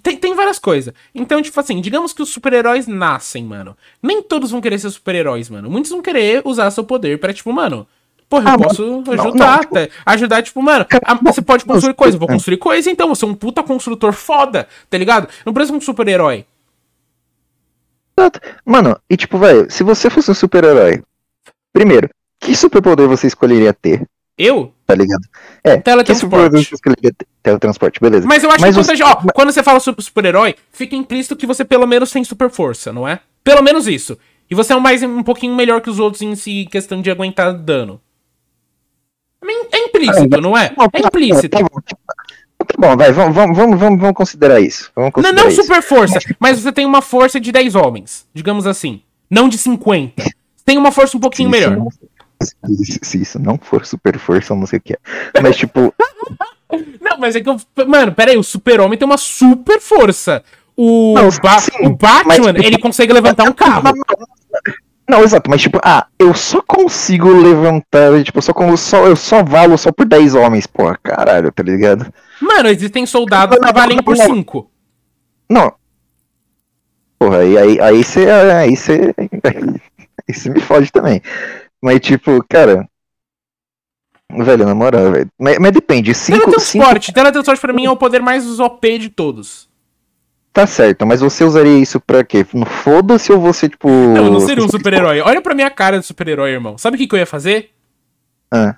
tem, tem várias coisas. Então, tipo assim, digamos que os super-heróis nascem, mano. Nem todos vão querer ser super-heróis, mano. Muitos vão querer usar seu poder pra, tipo, mano. Porra, eu Ah, posso não, ajudar. não, tipo- tá? Ajudar, tipo, mano. Ah, você pode construir coisa, eu vou construir coisa, então. Você é um puta construtor foda, tá ligado? Não precisa um super-herói. Mano, e tipo, velho, se você fosse um super-herói, primeiro, que superpoder você escolheria ter? Eu? Tá ligado? É, que Teletransporte. Teletransporte, beleza. Mas eu acho Mas importante, você- ó, quando você fala sobre super-herói, fica implícito que você pelo menos tem super força, não é? Pelo menos isso. E você é um, mais, um pouquinho melhor que os outros em si, questão de aguentar dano. É implícito, não é? Não, É implícito. Tá bom, tá bom, vai, vamos, vamos, vamos, vamos, considerar isso. Vamos Não, considerar não isso. super força, mas você tem uma força de 10 homens, digamos assim. Não de 50. Você tem uma força um pouquinho isso melhor. não- se, se isso não for super força, eu não sei o que é. Mas, tipo, *laughs* Não, mas é que eu. Mano, pera aí, o super-homem tem uma super força. O, Não, Ba- sim, o Batman, mas, tipo, ele consegue levantar um carro. *laughs* Não, exato, mas tipo, ah, eu só consigo levantar, tipo, eu só, como, só, eu só valo só por 10 homens, porra, caralho, tá ligado? Mano, existem soldados que valem por não. 5. Não. Porra, aí aí aí você *laughs* aí você aí você me fode também. Mas tipo, cara, velho, na moral, velho. Mas, mas depende, 5 Teletransporte. Teletransporte pra mim é o poder mais OP de todos. Tá certo, mas você usaria isso pra quê? No foda-se ou você tipo Não, eu não seria um super-herói. Olha pra minha cara de super-herói, irmão. Sabe o que, que eu ia fazer? Ah.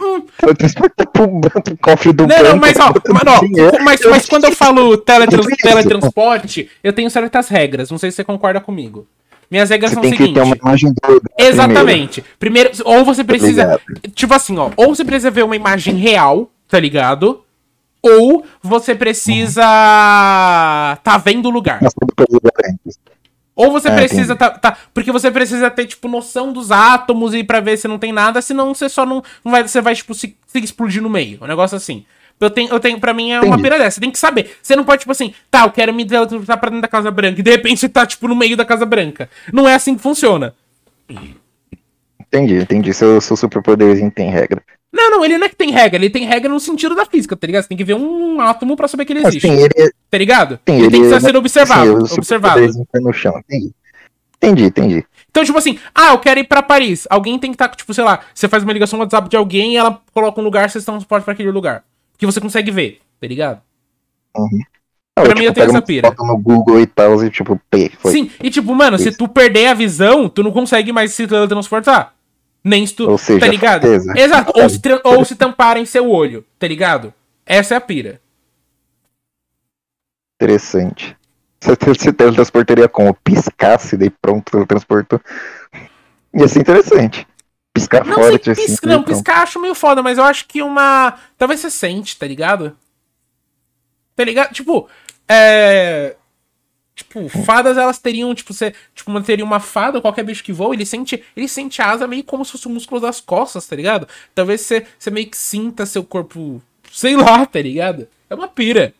Hum. Teletransportar *laughs* pro, pro cofre do Não, não, mas ó, mano, ó, mas, mas quando eu falo teletrans- teletransporte, eu tenho certas regras. Não sei se você concorda comigo. Minhas regras Você são tem o que ter uma seguinte. imagem do Exatamente. Primeiro, ou você precisa. Obrigado. Tipo assim, ó. Ou você precisa ver uma imagem real, tá ligado? Ou você precisa. tá vendo o lugar. Ou você Ah, precisa tá, tá- Porque você precisa ter, tipo, noção dos átomos e pra ver se não tem nada, senão você só não. não vai, você vai, tipo, se, se explodir no meio. Um negócio assim. Eu tenho, eu tenho, pra mim, é uma Entendi. pira dessa. Você tem que saber. Você não pode, tipo assim, tá, eu quero me teletransportar pra dentro da Casa Branca. E de repente você tá, tipo, no meio da Casa Branca. Não é assim que funciona. Entendi, entendi. Seu, seu superpoderzinho tem regra. Não, não, ele não é que tem regra, ele tem regra no sentido da física, tá ligado? Você tem que ver um átomo pra saber que ele existe. Assim, ele, Tá ligado? tem, ele, tem que ele- ser observado. o observado. tá no chão. Entendi. Entendi, entendi. Então, tipo assim, ah, eu quero ir pra Paris. Alguém tem que estar, tipo, sei lá, você faz uma ligação no WhatsApp de alguém e ela coloca um lugar, vocês transportam pra aquele lugar. Que você consegue ver, tá ligado? Não, Pra mim, eu tenho essa pira. no Google e tal, e tipo, pê, foi. Sim, e tipo, mano, se Isso. tu perder a visão, tu não consegue mais se teletransportar. Nem se tu. Ou seja, tá ligado? certeza. Exato. Ou se, ou se *laughs* tamparem seu olho, tá ligado? Essa é a pira. Interessante. Você, você teletransportaria como? Piscasse, daí pronto, teletransportou. Ia ser interessante. Piscar Não sei, forte assim. pisca, não, piscar acho meio foda, mas eu acho que uma. Talvez você sente, tá ligado? Tá ligado? Tipo, é. Tipo, fadas elas teriam, tipo, você. Tipo, uma- teria uma fada, qualquer bicho que voa, ele sente. Ele sente a asa meio como se fosse o músculo das costas, tá ligado? Talvez você, você meio que sinta seu corpo. Sei lá, tá ligado? É uma pira.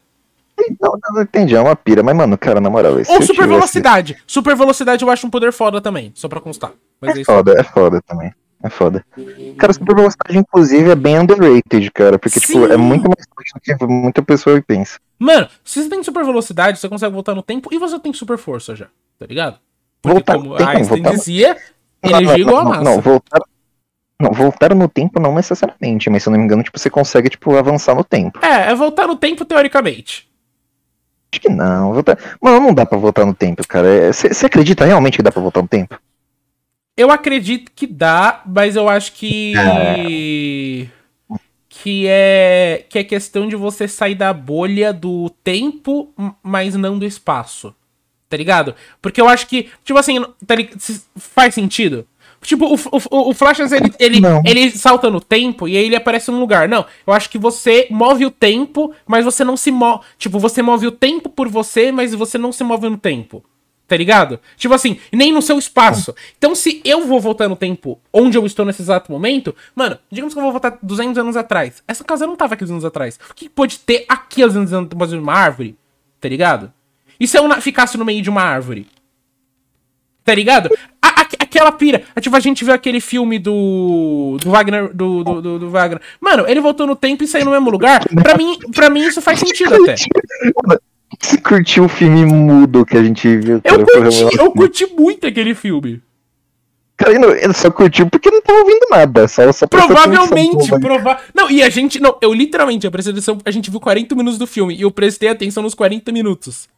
Não, não, não entendi, é uma pira, mas mano, cara, na moral. Ou super tivesse- velocidade. Super velocidade eu acho um poder foda também, só pra constar. Mas é É foda, é foda também. É foda. Cara, super velocidade, inclusive, é bem underrated, cara. Porque, tipo, Sim. é muito mais forte do que muita pessoa pensa. Mano, se você tem super velocidade, você consegue voltar no tempo e você tem super força já, tá ligado? Porque Voltar como tempo, Einstein voltar dizia, Não, não, energia igual a não, massa. Não, voltar. Não, voltar no tempo não necessariamente, mas se eu não me engano, tipo, você consegue, tipo, avançar no tempo. É, é voltar no tempo teoricamente. Acho que não. Voltar... Mano, não dá pra voltar no tempo, cara. Você acredita realmente que dá pra voltar no tempo? Eu acredito que dá, mas eu acho que. Que é. Que é questão de você sair da bolha do tempo, mas não do espaço. Tá ligado? Porque eu acho que. Tipo assim, tá faz sentido? Tipo, o, o, o Flash, ele, ele, Não. ele salta no tempo e aí ele aparece num lugar. Não, eu acho que você move o tempo, mas você não se move. Tipo, você move o tempo por você, mas você não se move no tempo. Tá ligado? Tipo assim, nem no seu espaço. Então, se eu vou voltar no tempo onde eu estou nesse exato momento, mano, digamos que eu vou voltar 200 anos atrás. Essa casa não tava aqui 200 anos atrás. O que pode ter aqui 200 anos atrás de uma árvore? Tá ligado? E se eu ficasse no meio de uma árvore? Tá ligado? A- a- aquela pira. Tipo, a gente viu aquele filme do. Do Wagner. Do, do, do- do Wagner. Mano, ele voltou no tempo e saiu no mesmo lugar. Pra mim, pra mim isso faz sentido até. *laughs* Você curtiu o filme mudo que a gente viu? Eu cara? Curti, eu curti muito aquele filme. Cara, ele ele só curtiu porque não tava ouvindo nada. Só, só Provavelmente, prova... Não, e a gente. Não, eu literalmente, a prestei atenção, a gente viu 40 minutos do filme e eu prestei atenção nos 40 minutos.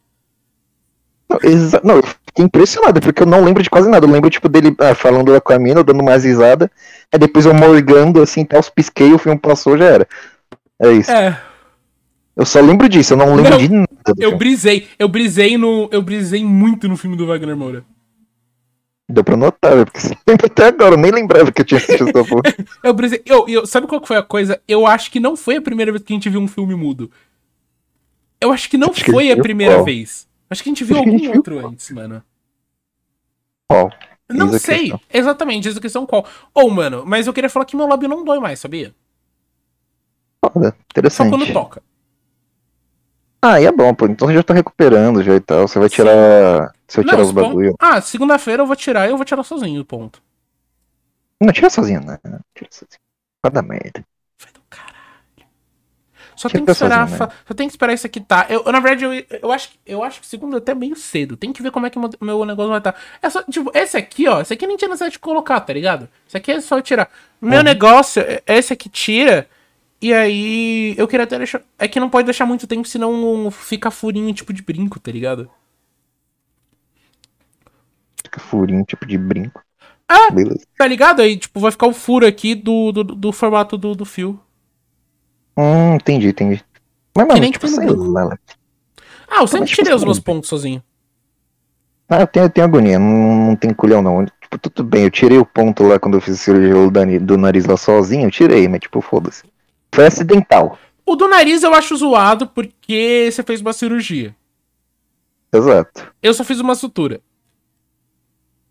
Não, exa- não, eu fiquei impressionado, porque eu não lembro de quase nada. Eu lembro, tipo, dele ah, falando lá com a mina, dando mais risada. Aí depois eu morgando, assim, tal, os pisquei, o filme passou, já era. É isso. É, Eu só lembro disso, eu não lembro Não, de nada. eu brisei. Eu brisei no. Eu brisei muito no filme do Wagner Moura. Deu pra notar, velho, porque *laughs* você lembra até agora, eu nem lembrava que eu tinha assistido essa porra. *laughs* Eu brisei. Eu, eu, sabe qual que foi a coisa? Eu acho que não foi a primeira vez que a gente viu um filme mudo. Eu acho que não Acho que foi a gente a viu primeira qual? vez. Acho que a gente viu Acho que a algum gente viu outro qual? antes, mano. Qual? Não Eis a sei, questão. exatamente, essa questão qual. Ou, mano, mas eu queria falar que meu lábio não dói mais, sabia? Foda, Só interessante. quando toca. Ah, e é bom, pô. Então você já tá recuperando já e tal. Você vai tirar. Se eu tirar Não, os bagulho. Ah, segunda-feira eu vou tirar e eu vou tirar sozinho, ponto. Não, tira sozinho, né? Tira sozinho. Vai dar merda. Vai do caralho. Só Tira tem que esperar. sozinho, fa- Só tem que esperar isso aqui tá. Eu, eu, na verdade, eu, eu, acho, que- eu acho que segunda é até meio cedo. Tem que ver como é que o meu, meu negócio vai estar. É só, tipo, esse aqui, ó. Esse aqui nem tinha necessidade de colocar, tá ligado? Esse aqui é só eu tirar. Meu Uhum. negócio, é- esse aqui tira. E aí, eu queria até deixar. É que não pode deixar muito tempo, senão fica furinho tipo de brinco, tá ligado? Fica furinho, tipo de brinco. Ah, Beleza. tá ligado? Aí, tipo, vai ficar o furo aqui do, do, do formato do, do fio. Hum, entendi, entendi. Mas, mano, nem tipo, sei banco. lá. Ah, eu sempre Mas, tipo tirei os assim, meus pontos sozinho. Ah, eu tenho, eu tenho agonia, não, não tem culhão não. Tipo, tudo bem, eu tirei o ponto lá quando eu fiz a cirurgia do do nariz lá sozinho, eu tirei, mas tipo, foda-se. Foi acidental. O do nariz eu acho zoado porque você fez uma cirurgia. Exato. Eu só fiz uma sutura.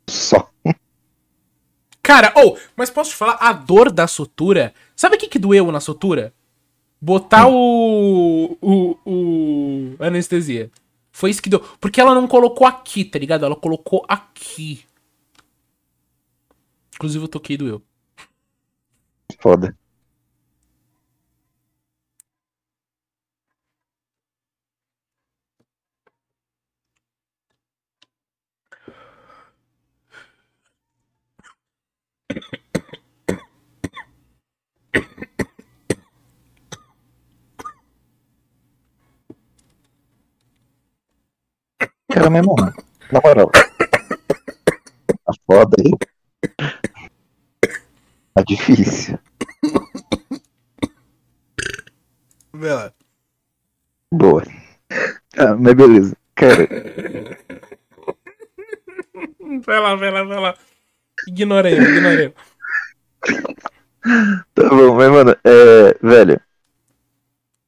Só. Cara, ou, mas posso te falar, a dor da sutura. Sabe o que, que doeu na sutura? Botar o, o. o. anestesia. Foi isso que deu. Porque ela não colocou aqui, tá ligado? Ela colocou aqui. Inclusive eu toquei e doeu. Foda. Cara, mesmo, mano. Na moral. Tá foda aí. Tá difícil. Boa. Ah, mas beleza. Cara, Vai lá, vai lá, vai lá. Ignora eu. tá bom, mas mano, é. Velho.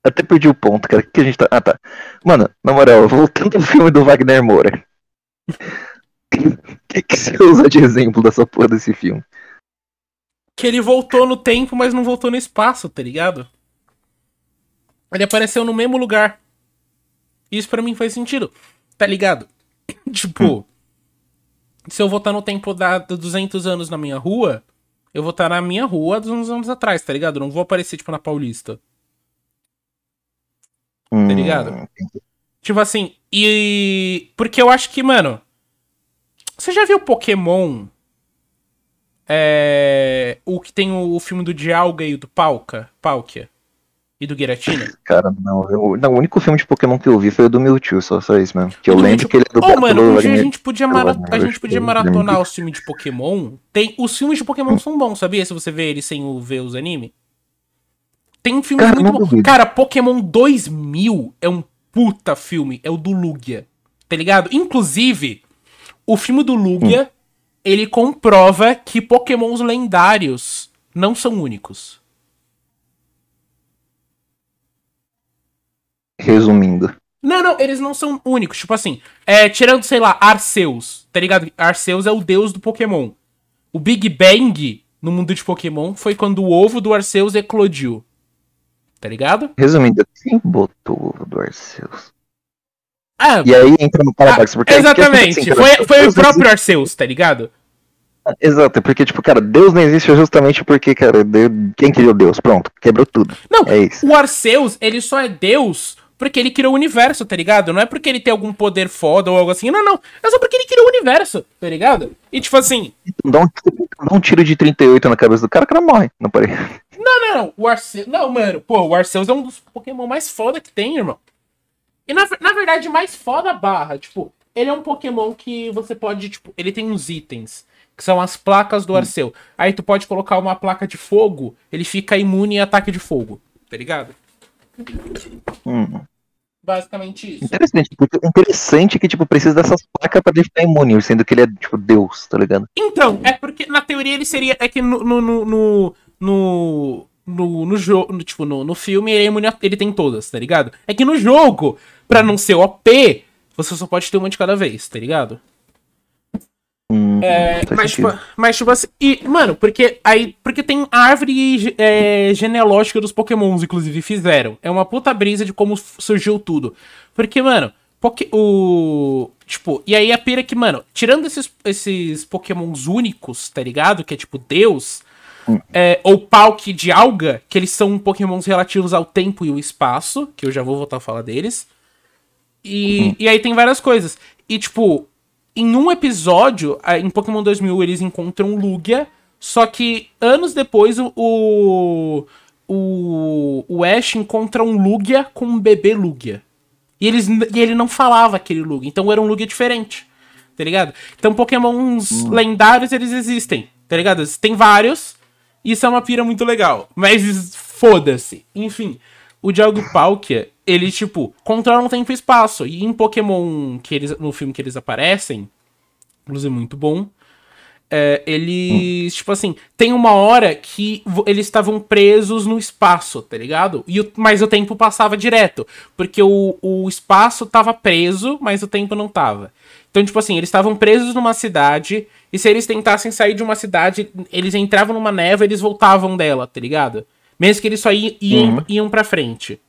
Até perdi o ponto, cara. O que a gente tá. Ah, tá. Mano, na moral, voltando ao filme do Wagner Moura. O que, que você usa de exemplo dessa porra desse filme? Que ele voltou no tempo, mas não voltou no espaço, tá ligado? Ele apareceu no mesmo lugar. Isso pra mim faz sentido, tá ligado? *coughs* tipo, se eu voltar no tempo da, de 200 anos na minha rua, eu vou estar na minha rua dos uns anos atrás, tá ligado? Eu não vou aparecer, tipo, na Paulista. Tá ligado? Tipo assim, e. Porque eu acho que, mano. Você já viu Pokémon? É. O que tem o, o filme do Dialga e o do Palkia? Palkia? E do Giratina? Cara, não, eu, não. O único filme de Pokémon que eu vi foi o do Mewtwo, só, só isso mesmo. Que eu lembro Mewtwo. que ele é do Ô, mano, um dia a gente podia, mara... A gente podia é maratonar os filmes de Pokémon. Tem... Os filmes de Pokémon são bons, sabia? Se você vê eles sem o... ver os anime. Tem filmes Cara, muito bons. Cara, Pokémon 2000 é um puta filme. É o do Lugia. Tá ligado? Inclusive, o filme do Lugia, ele comprova que Pokémons lendários não são únicos. Resumindo. Não, não, eles não são únicos. Tipo assim, é, tirando, sei lá, Arceus, tá ligado? Arceus é o deus do Pokémon. O Big Bang no mundo de Pokémon foi quando o ovo do Arceus eclodiu. Tá ligado? Resumindo, quem botou o ovo do Arceus? Ah, E aí entra no paradoxo, porque exatamente. porque, assim, foi, cara, foi o Deus não próprio Arceus, tá ligado? existe- Exato, é porque, tipo, cara, Deus não existe justamente porque, cara, Deus- quem criou Deus? Pronto, quebrou tudo. Não, É isso. o Arceus, ele só é deus porque ele criou o universo, tá ligado? Não é porque ele tem algum poder foda ou algo assim. Não, não. É só porque ele criou o universo, tá ligado? E tipo assim, Dá um, dá um tiro de 38 na cabeça do cara, o cara morre. Não parei. Não, não, não. O Arceus. Não, mano. Pô, o Arceus é um dos Pokémon mais foda que tem, irmão. E na, na verdade, mais foda barra. Tipo, ele é um Pokémon que você pode, tipo, ele tem uns itens. Que são as placas do Arceus. Aí tu pode colocar uma placa de fogo, ele fica imune a ataque de fogo. Tá ligado? Hum. Basicamente isso. Interessante, porque interessante que, tipo, precisa dessas placas pra ele ficar imune, sendo que ele é, tipo, Deus, tá ligado? Então, é porque na teoria ele seria. É que no. no. no. No, no, no, no jogo. Tipo, no, no filme ele, é ele tem todas, tá ligado? É que no jogo, pra não ser OP, você só pode ter uma de cada vez, tá ligado? Hum, É, mas, tipo, mas, tipo assim. E, mano, porque aí. Porque tem a árvore é, genealógica dos Pokémons, inclusive, fizeram. É uma puta brisa de como surgiu tudo. Porque, mano, Poké, o. Tipo, e aí a pira é que, mano, tirando esses, esses Pokémons únicos, tá ligado? Que é tipo Deus. É, ou Palk de Alga, que eles são Pokémons relativos ao tempo e o espaço, que eu já vou voltar a falar deles. E, hum. e aí tem várias coisas. E, tipo, em um episódio, em Pokémon 2000, eles encontram Lugia, só que anos depois o, o, o Ash encontra um Lugia com um bebê Lugia. E, eles, e ele não falava aquele Lugia, então era um Lugia diferente, tá ligado? Então Pokémons hum. lendários, eles existem, tá ligado? Tem vários, isso é uma pira muito legal. Mas foda-se. Enfim, o Dialgo Palkia, ele, tipo, controla o tempo e espaço. E em Pokémon, que eles, no filme que eles aparecem, inclusive muito bom, é, eles, hum. tipo assim, tem uma hora que eles estavam presos no espaço, tá ligado? E o, mas o tempo passava direto. Porque o, o espaço tava preso, mas o tempo não tava. Então, tipo assim, eles estavam presos numa cidade, e se eles tentassem sair de uma cidade, eles entravam numa neva e eles voltavam dela, tá ligado? Mesmo que eles só iam, uhum. iam pra frente.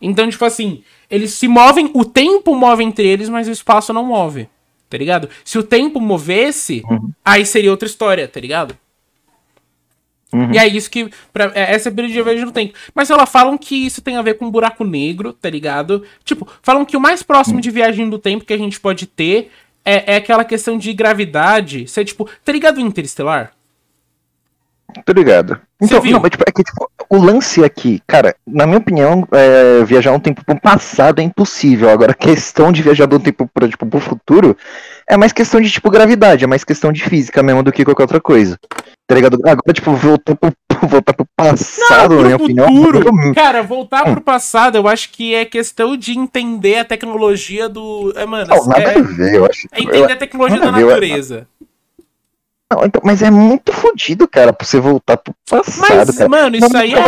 Então, tipo assim, eles se movem, o tempo move entre eles, mas o espaço não move. Tá ligado? Se o tempo movesse, uhum. aí seria outra história, tá ligado? Uhum. E é isso que. Pra, é, essa é a de viagem no tempo. Mas elas falam que isso tem a ver com um buraco negro, tá ligado? Tipo, falam que o mais próximo uhum. de viagem do tempo que a gente pode ter é, é aquela questão de gravidade. Ser tipo, tá ligado o Interestelar? Tô ligado. Então, não, mas tipo, é que tipo, o lance aqui, cara, na minha opinião, é, viajar um tempo pro passado é impossível. Agora, a questão de viajar do tempo pro, tipo, pro futuro é mais questão de, tipo, gravidade, é mais questão de física mesmo do que qualquer outra coisa. Tá ligado? Agora, tipo, voltar pro, voltar pro passado, não, na minha futuro. opinião. Cara, voltar hum. pro passado, eu acho que é questão de entender a tecnologia do. É, mano, não, nada é, a ver, eu acho. É entender a tecnologia da natureza. Não, então, mas é muito fodido, cara, pra você voltar pro passado, mas, cara. Mano, isso não, aí é.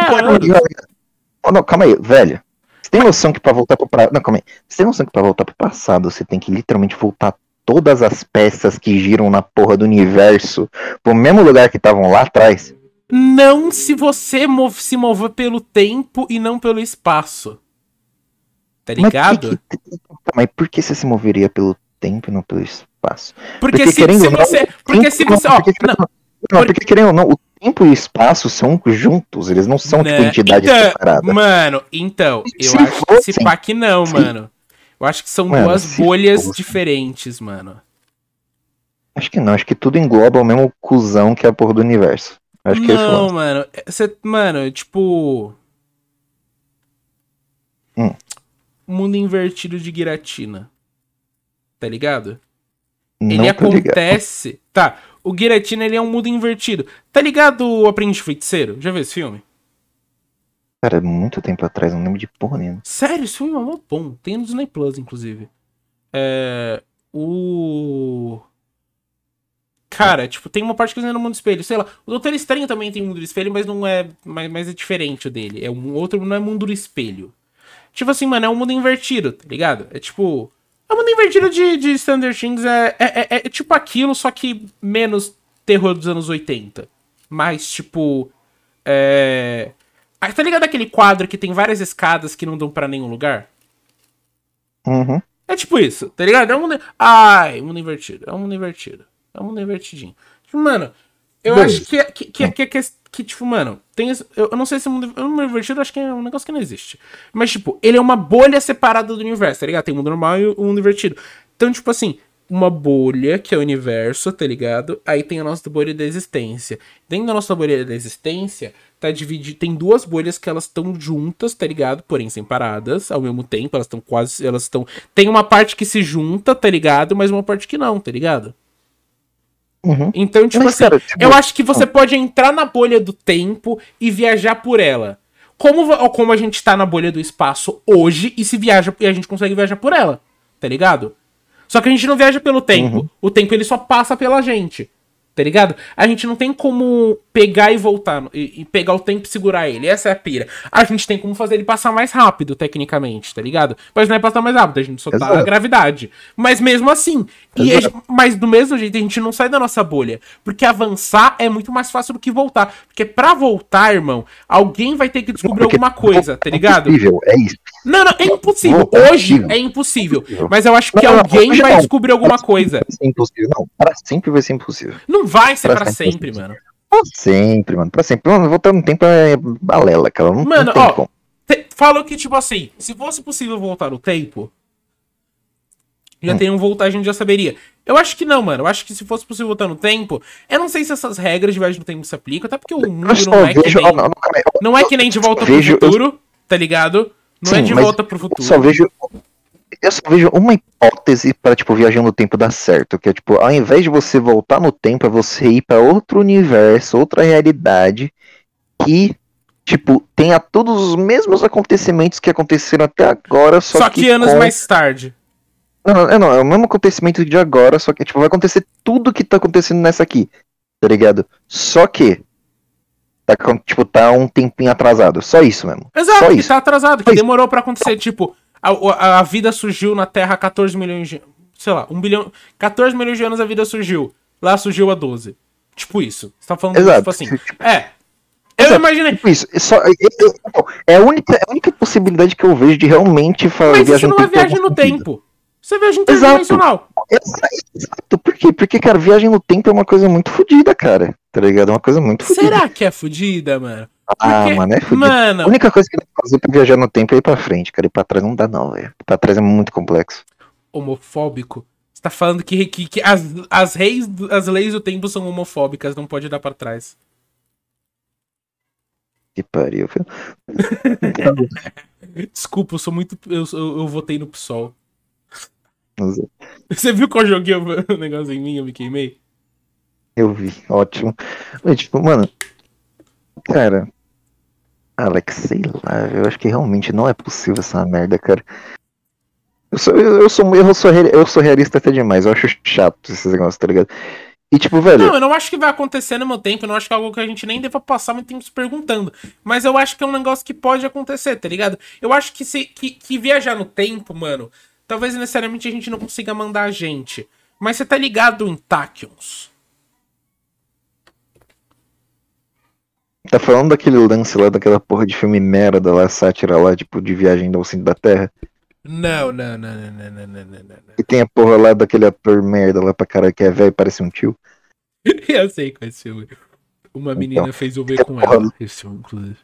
Oh, não, calma aí, velho. Você tem noção que pra voltar pro. Não, calma aí. Você tem noção que pra voltar pro passado você tem que literalmente voltar todas as peças que giram na porra do universo pro mesmo lugar que estavam lá atrás? Não se você move, se mover pelo tempo e não pelo espaço. Tá ligado? Mas, que, mas por que você se moveria pelo tempo e não pelo espaço? Porque, porque se, querendo se você. Não, porque se você. Ó, porque, não, não, porque querendo ou não, o tempo e o espaço são juntos, eles não são tipo, né? tipo entidades então, separadas. Mano, então, eu se acho fosse, que esse pack não, sim. mano. Eu acho que são mano, duas bolhas fosse. diferentes, mano. Acho que não, acho que tudo engloba o mesmo cuzão que é a porra do universo. Acho que não, é mano. Você, mano, tipo. Hum. Mundo invertido de Giratina. Tá ligado? Ele acontece. Ligado. Tá, o Giratina ele é um mundo invertido. Tá ligado o Aprendiz Feiticeiro? Já viu esse filme? Cara, muito tempo atrás, não lembro de porra nenhuma. Sério, esse filme é muito bom. Tem no Disney Plus, inclusive. É. O. Cara, tipo, tem uma parte que é no mundo espelho, sei lá. O Doutor Estranho também tem mundo espelho, mas não é. Mas, mas é diferente o dele. É um outro, não é mundo espelho. Tipo assim, mano, é um mundo invertido, tá ligado? É tipo. A mundo invertido de, de Standard Things é, é, é, é, tipo aquilo, só que menos terror dos anos 80. Mais tipo. É. Ah, tá ligado aquele quadro que tem várias escadas que não dão para nenhum lugar? Uhum. É tipo isso, tá ligado? É um mundo. Ai, mundo invertido. É um mundo invertido. É um mundo invertidinho. Tipo, mano, eu Bem. acho que, que, que, que, que, que, tipo, mano, tem. Eu, eu não sei se o mundo, o mundo invertido, acho que é um negócio que não existe. Mas, tipo, ele é uma bolha separada do universo, tá ligado? Tem o mundo normal e o mundo invertido. Então, tipo assim, uma bolha, que é o universo, tá ligado? Aí tem a nossa bolha da existência. Dentro da nossa bolha da existência, tá dividido. Tem duas bolhas que elas estão juntas, tá ligado? Porém separadas ao mesmo tempo. Elas estão quase. Elas estão. Tem uma parte que se junta, tá ligado? Mas uma parte que não, tá ligado? Uhum. Então, tipo Mas, assim, cara, tipo... eu acho que você pode entrar na bolha do tempo e viajar por ela. Como, como a gente tá na bolha do espaço hoje e se viaja e a gente consegue viajar por ela, tá ligado? Só que a gente não viaja pelo tempo. Uhum. O tempo ele só passa pela gente. Tá ligado? A gente não tem como pegar e voltar, e, e, pegar o tempo e segurar ele. Essa é a pira. A gente tem como fazer ele passar mais rápido, tecnicamente, tá ligado? Mas não é passar mais rápido, a gente só Exato. a gravidade. Mas mesmo assim. E a, mas do mesmo jeito, a gente não sai da nossa bolha. Porque avançar é muito mais fácil do que voltar. Porque pra voltar, irmão, alguém vai ter que descobrir porque alguma coisa, tá ligado? É impossível, é isso. Não, não, é impossível. Hoje é impossível. Mas eu acho que não, alguém não, vai descobrir alguma coisa. Vai ser impossível. Não, para sempre vai ser impossível. Não vai ser pra, pra sempre, sempre, mano. Pra sempre, mano. Pra sempre. Mano, voltar no tempo é balela, cara. Não, mano, não ó, te, falou que, tipo assim, se fosse possível voltar no tempo, já hum. tem um voltar, a gente já saberia. Eu acho que não, mano. Eu acho que se fosse possível voltar no tempo, eu não sei se essas regras de viagem no tempo se aplicam, até porque o mundo não é, vejo, que nem, não, não, é que nem de volta vejo, pro futuro, eu... tá ligado? Não é Sim, é de volta pro futuro. Só vejo eu só vejo uma hipótese para tipo viajar no tempo dar certo, que é tipo, ao invés de você voltar no tempo, é você ir para outro universo, outra realidade que tipo tenha todos os mesmos acontecimentos que aconteceram até agora, só, só que, que anos com... mais tarde. Não, não, é, não, é o mesmo acontecimento de agora, só que tipo vai acontecer tudo que tá acontecendo nessa aqui, tá ligado? Só que tá tipo tá um tempinho atrasado, só isso mesmo. Exato, só que isso. tá atrasado, que demorou para acontecer, tipo a, a, vida surgiu na Terra há 14 milhões de. Sei lá, 1 bilhão. 14 milhões de anos a vida surgiu. Lá surgiu a 12. Tipo isso. Você tá falando Exato. tipo assim. É. Eu Exato. imaginei. Tipo isso. É, só, é, a única, é a única possibilidade que eu vejo de realmente fazer Mas isso não é viagem no tempo. Você viaja interdimensional. Exato. Por quê? Porque, cara, viagem no tempo é uma coisa muito fodida, cara. Tá ligado? É uma coisa muito fodida. Será que é fodida, mano? Ah, Porque, mano, é fudido. Mano... A única coisa que dá pra fazer pra viajar no tempo é ir pra frente, cara. Ir pra trás não dá, não, velho. Pra trás é muito complexo. Homofóbico? Você tá falando que, que, que as, as, reis, as leis do tempo são homofóbicas, não pode dar pra trás. Que pariu, filho. *laughs* Desculpa, eu sou muito. Eu, eu, eu votei no PSOL. Você viu que eu joguei o *laughs* negócio em mim, eu me queimei? Eu vi, ótimo. Mas, tipo, mano. Cara, Alex, sei lá, eu acho que realmente não é possível essa merda, cara. Eu sou, eu, eu sou, eu sou, eu sou realista até demais, eu acho chato esses negócios, tá ligado? E tipo, velho. Não, eu não acho que vai acontecer no meu tempo, eu não acho que é algo que a gente nem deva passar muito tempo se perguntando. Mas eu acho que é um negócio que pode acontecer, tá ligado? Eu acho que se que, que viajar no tempo, mano, talvez necessariamente a gente não consiga mandar a gente. Mas você tá ligado em Tachyons? Tá falando daquele lance lá, daquela porra de filme merda lá, sátira lá, tipo, de viagem do centro da Terra? Não, não, não, não, não, não, não, não, não. E tem a porra lá daquele ator merda lá pra caralho que é velho e parece um tio. *laughs* Eu sei qual é esse filme. Uma então, menina fez o ver com ela, esse filme, inclusive.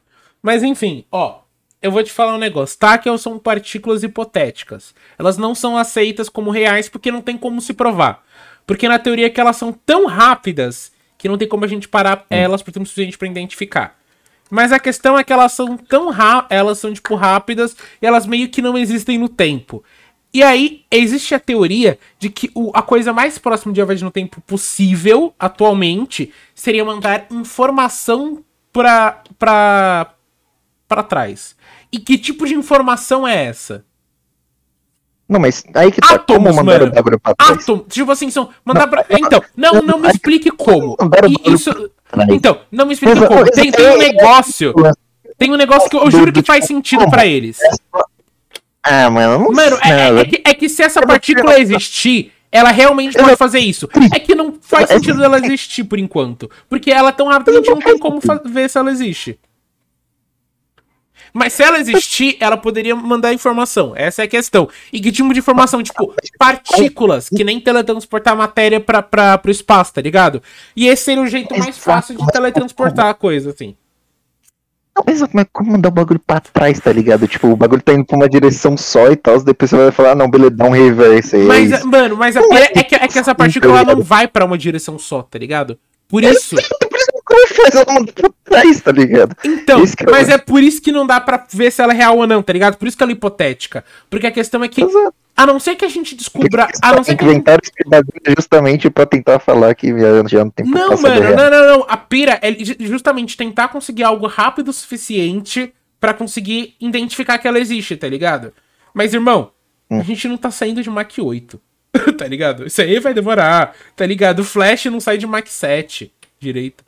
Mas enfim, ó, eu vou te falar um negócio. Táquel são partículas hipotéticas. Elas não são aceitas como reais porque não tem como se provar. Porque na teoria é que elas são tão rápidas que não tem como a gente parar elas por tempo suficiente para identificar. Mas a questão é que elas são tão rápidas, elas são tipo rápidas e elas meio que não existem no tempo. E aí existe a teoria de que o, a coisa mais próxima de viagem no tempo possível atualmente seria mandar informação para para para trás. E que tipo de informação é essa? Não, mas aí que tá Átomos, como mandar mano. o bagulho pra trás. Átomos, tipo assim, são. Mandar não, pra... Então, não, não me explique como. Isso... Então, não me explique como. Tem, tem um negócio. Tem um negócio que eu juro que faz sentido para eles. Ah, mano. Mano, é, é, que, é que se essa partícula existir, ela realmente pode fazer isso. É que não faz sentido ela existir por enquanto. Porque ela é tão rápida que a gente não tem como ver se ela existe. Mas se ela existir, ela poderia mandar informação. Essa é a questão. E que tipo de informação? Tipo, partículas, que nem teletransportar matéria pra, pra, pro espaço, tá ligado? E esse seria o jeito mais fácil de teletransportar a coisa, assim. Não, mas como é como mandar o bagulho pra trás, tá ligado? Tipo, o bagulho tá indo pra uma direção só e tal, depois você vai falar, ah, não, beleza, dá um reverse aí. Mas, é mano, mas a é, é, que, é que essa partícula não vai pra uma direção só, tá ligado? Por isso. *laughs* Pra trás, tá ligado? Então, mas é por isso que não dá pra ver se ela é real ou não, tá ligado? Por isso que ela é hipotética. Porque a questão é que. Exato. A não ser que a gente descubra. A não ser que inventaram esse bagulho justamente pra tentar falar que já não tem Não, mano, não, não, não. A pira é justamente tentar conseguir algo rápido o suficiente para conseguir identificar que ela existe, tá ligado? Mas, irmão, hum. a gente não tá saindo de Mach 8. *laughs* tá ligado? Isso aí vai demorar, tá ligado? O Flash não sai de Mach 7 direito.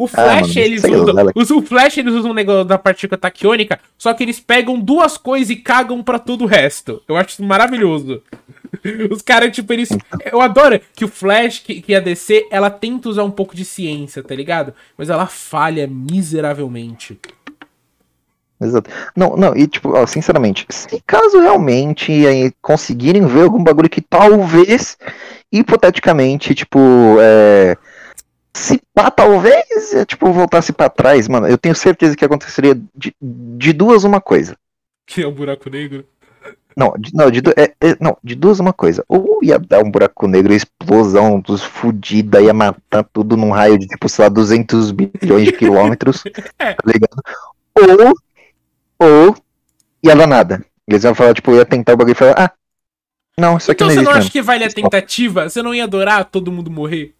O Flash, ah, eles usam. Lá, o Flash, eles usam um negócio da partícula taquiônica, só que eles pegam duas coisas e cagam para todo o resto. Eu acho isso maravilhoso. *laughs* Os caras, tipo, eles. Eu adoro que o Flash, que, que a DC, ela tenta usar um pouco de ciência, tá ligado? Mas ela falha miseravelmente. Exato. Não, não, e tipo, ó, sinceramente, se caso realmente aí, conseguirem ver algum bagulho que talvez, hipoteticamente, tipo, é, se pá, talvez, é, tipo, voltasse para trás, mano, eu tenho certeza que aconteceria de, de duas uma coisa. Que é o um buraco negro? Não, de, não, de, é, é, não, de duas uma coisa. Ou ia dar um buraco negro, explosão dos fudida, ia matar tudo num raio de, tipo, sei lá, 200 bilhões de quilômetros, *laughs* é. tá ligado? Ou ou ia dar nada. Eles iam falar, tipo, ia tentar o bagulho e falar, ah, não, isso aqui então, não. Então você não acha que vale a tentativa? Você não ia adorar todo mundo morrer?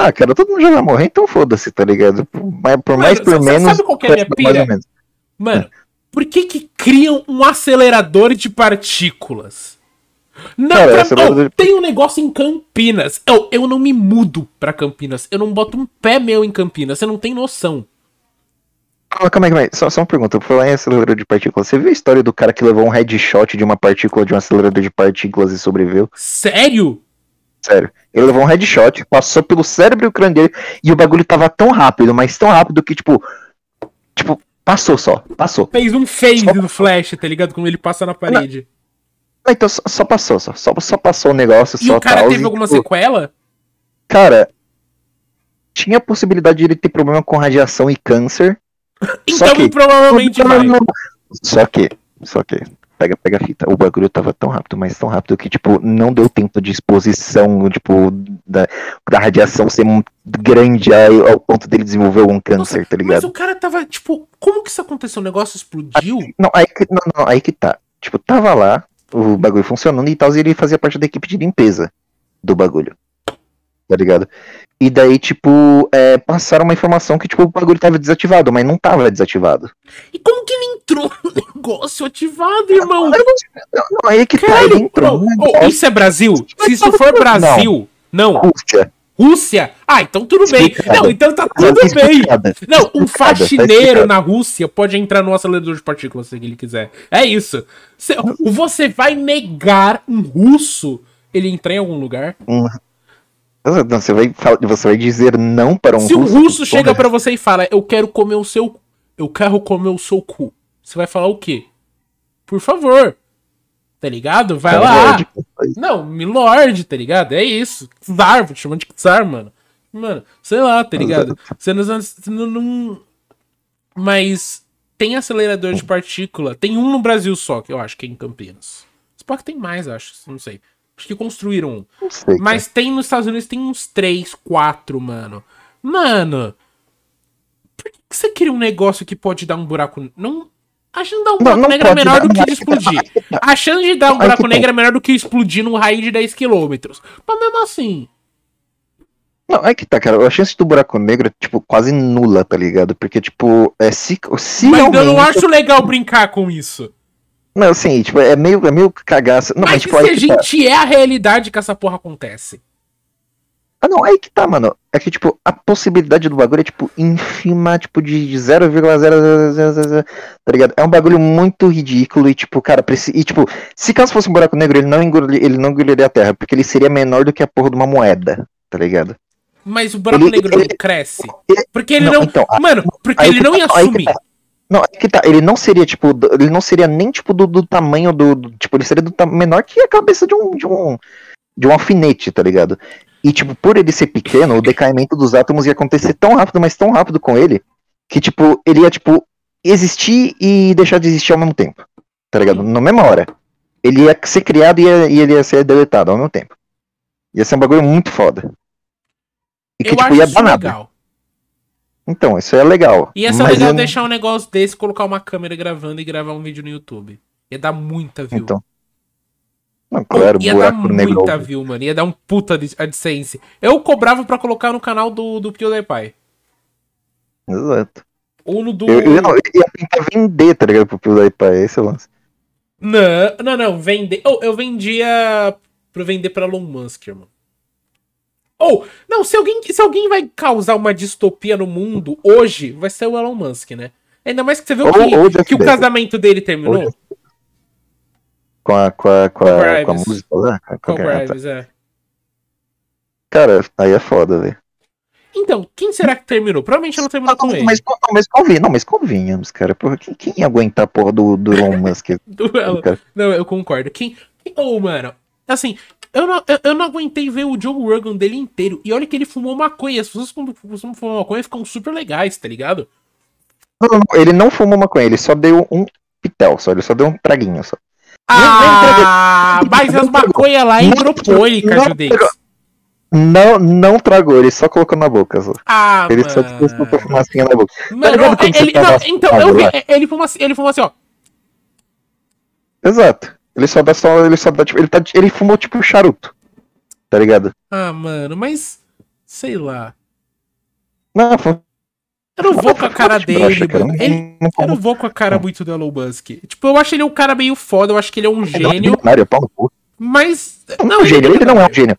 Ah, cara, todo mundo já vai morrer, então foda-se, tá ligado? Mas por Mano, mais por menos. Sabe qual que é a minha pira? Mano, por que que criam um acelerador de partículas? Não, cara, pra... oh, tem um negócio em Campinas. Eu, eu não me mudo pra Campinas. Eu não boto um pé meu em Campinas. Você não tem noção. Calma, calma aí, calma aí. Só, só uma pergunta. Por falar em acelerador de partículas, você viu a história do cara que levou um headshot de uma partícula de um acelerador de partículas e sobreviveu? Sério? Sério. Ele levou um headshot, passou pelo cérebro e o crânio dele, e o bagulho tava tão rápido, mas tão rápido que, tipo. Tipo, passou só. Passou. Fez um phase só... do Flash, tá ligado? Quando ele passa na parede. Não. Então, só, só, passou, só, só, passou o negócio. E só o cara teve alguma tipo... sequela? Cara, tinha a possibilidade de ele ter problema com radiação e câncer. *laughs* Então que, provavelmente vai. Só que, só que, pega, pega a fita. O bagulho tava tão rápido, mas tão rápido que, tipo, não deu tempo de exposição, tipo, da, da radiação ser grande ao, ao ponto dele desenvolver algum câncer, Nossa, tá ligado? Mas o cara tava, tipo, como que isso aconteceu? O negócio explodiu? Aí, não, aí que, não, não, aí que tá. Tipo, tava lá, o bagulho funcionando e tal, e ele fazia parte da equipe de limpeza do bagulho. Tá ligado? E daí, tipo, é, passaram uma informação que, tipo, o bagulho tava desativado, mas não tava desativado. E como que ele entrou negócio ativado, irmão? Não, não, não aí é que tá, ele entrou. Oh, isso é Brasil? Se isso for Brasil, não. não. Rússia. Rússia? Ah, então tudo bem. Não, então tá tudo bem. Não, um tá faxineiro na Rússia pode entrar no acelerador de partículas se ele quiser. É isso. Você vai negar um russo ele entrar em algum lugar? Você vai, você vai dizer não para um Se russo? Se um russo chega para você e fala, eu quero comer o seu. Eu quero comer o seu cu. Você vai falar o quê? Por favor. Tá ligado? Vai lá. Não, Milord, tá ligado? É isso. Czar, vou te chamar de Czar, mano. Mano, sei lá, tá ligado? Você não, você não, não. Mas tem acelerador de partícula. Tem um no Brasil só, que eu acho que é em Campinas. Spot tem mais, acho. Não sei. Acho que construíram um. Sei, Mas tem nos Estados Unidos, tem uns 3, 4, mano. Mano. Por que você cria um negócio que pode dar um buraco. Não. A chance de dar um buraco não, não negro é menor do que explodir. *laughs* A chance de dar um buraco negro é menor do que explodir num raio de 10 km. Mas mesmo assim. Não, é que tá, cara. A chance do buraco negro é, tipo, quase nula, tá ligado? Porque, tipo, é se. se Mas realmente... eu não acho legal brincar com isso. Não, assim, tipo, é meio, é meio cagaça. Não, mas, mas tipo, se a gente tá. é a realidade que essa porra acontece. Ah, não, aí que tá, mano. É que, tipo, a possibilidade do bagulho é, tipo, ínfima, tipo, de 0,000, tá ligado? É um bagulho muito ridículo e, tipo, cara, preci... e, tipo, se caso fosse um buraco negro, ele não, engoliria, ele não engoliria a Terra, porque ele seria menor do que a porra de uma moeda, tá ligado? Mas o buraco ele, negro ele, não cresce. Porque ele não. não então, mano, porque ele não tá, ia assumir. Tá. Não, é que tá, ele não seria, tipo, ele não seria nem, tipo, do, do tamanho do, do, Tipo, ele seria do menor que a cabeça de um, de um. De um alfinete, tá ligado? E, tipo, por ele ser pequeno, o decaimento dos átomos ia acontecer tão rápido, mas tão rápido com ele, que, tipo, ele ia, tipo, existir e deixar de existir ao mesmo tempo. Tá ligado? Na mesma hora. Ele ia ser criado e, ia, e ele ia ser deletado ao mesmo tempo. Ia ser um bagulho muito foda. E que, Eu tipo, ia dar nada. Então, isso é legal. Ia ser legal eu... deixar um negócio desse, colocar uma câmera gravando e gravar um vídeo no YouTube. Ia dar muita view. Então. Não, claro, ia dar muita view, mano. Ia dar um puta AdSense. Eu cobrava pra colocar no canal do, do PewDiePie. Exato. Ou no do. Eu, eu, eu ia tentar vender, tá ligado, pro PewDiePie, esse é o lance. Não, não, não. Vender. Oh, eu vendia pra vender pra Elon Musk, irmão. Ou, oh, não, se alguém, se alguém vai causar uma distopia no mundo hoje, vai ser o Elon Musk, né? Ainda mais que você viu ou, que, ou que o casamento dele terminou. Com a, com a, com a, com a música lá? Com, com Graves, é. Cara, aí é foda, velho. Então, quem será que terminou? Provavelmente ela terminou não, com ele. Mas, não, mas, convin, não, mas convenhamos, cara. Porra, quem, quem ia aguentar a porra do, do Elon *laughs* Musk? Não, eu concordo. Quem. Ô, oh, mano, assim, eu não, eu, eu, não aguentei ver o Joe Rogan dele inteiro. E olha que ele fumou maconha. As pessoas quando fumam maconha ficam super legais, tá ligado? Não, não, ele não fumou maconha, ele só deu um pitel, só. Ele só deu um traguinho só. Ah, mas as maconhas lá é hidropônica, Judex. Não, não tragou, ele só colocou na boca. Só. Ah, ele mano. só colocou fumacinha na boca. Mano, tá ele, não, então, eu vi, ele fumou assim, ele fumou assim, ó. Exato. Ele só dá só. Ele só dá, tipo, ele, tá, ele fumou tipo charuto. Tá ligado? Ah, mano, mas. Sei lá. Não, foi. Eu não vou com a cara dele, mano. Ele, eu não vou com a cara muito do Elon Musk. Tipo, eu acho ele um cara meio foda, eu acho que ele é um gênio. Mas. Não, ele, ele não é um gênio.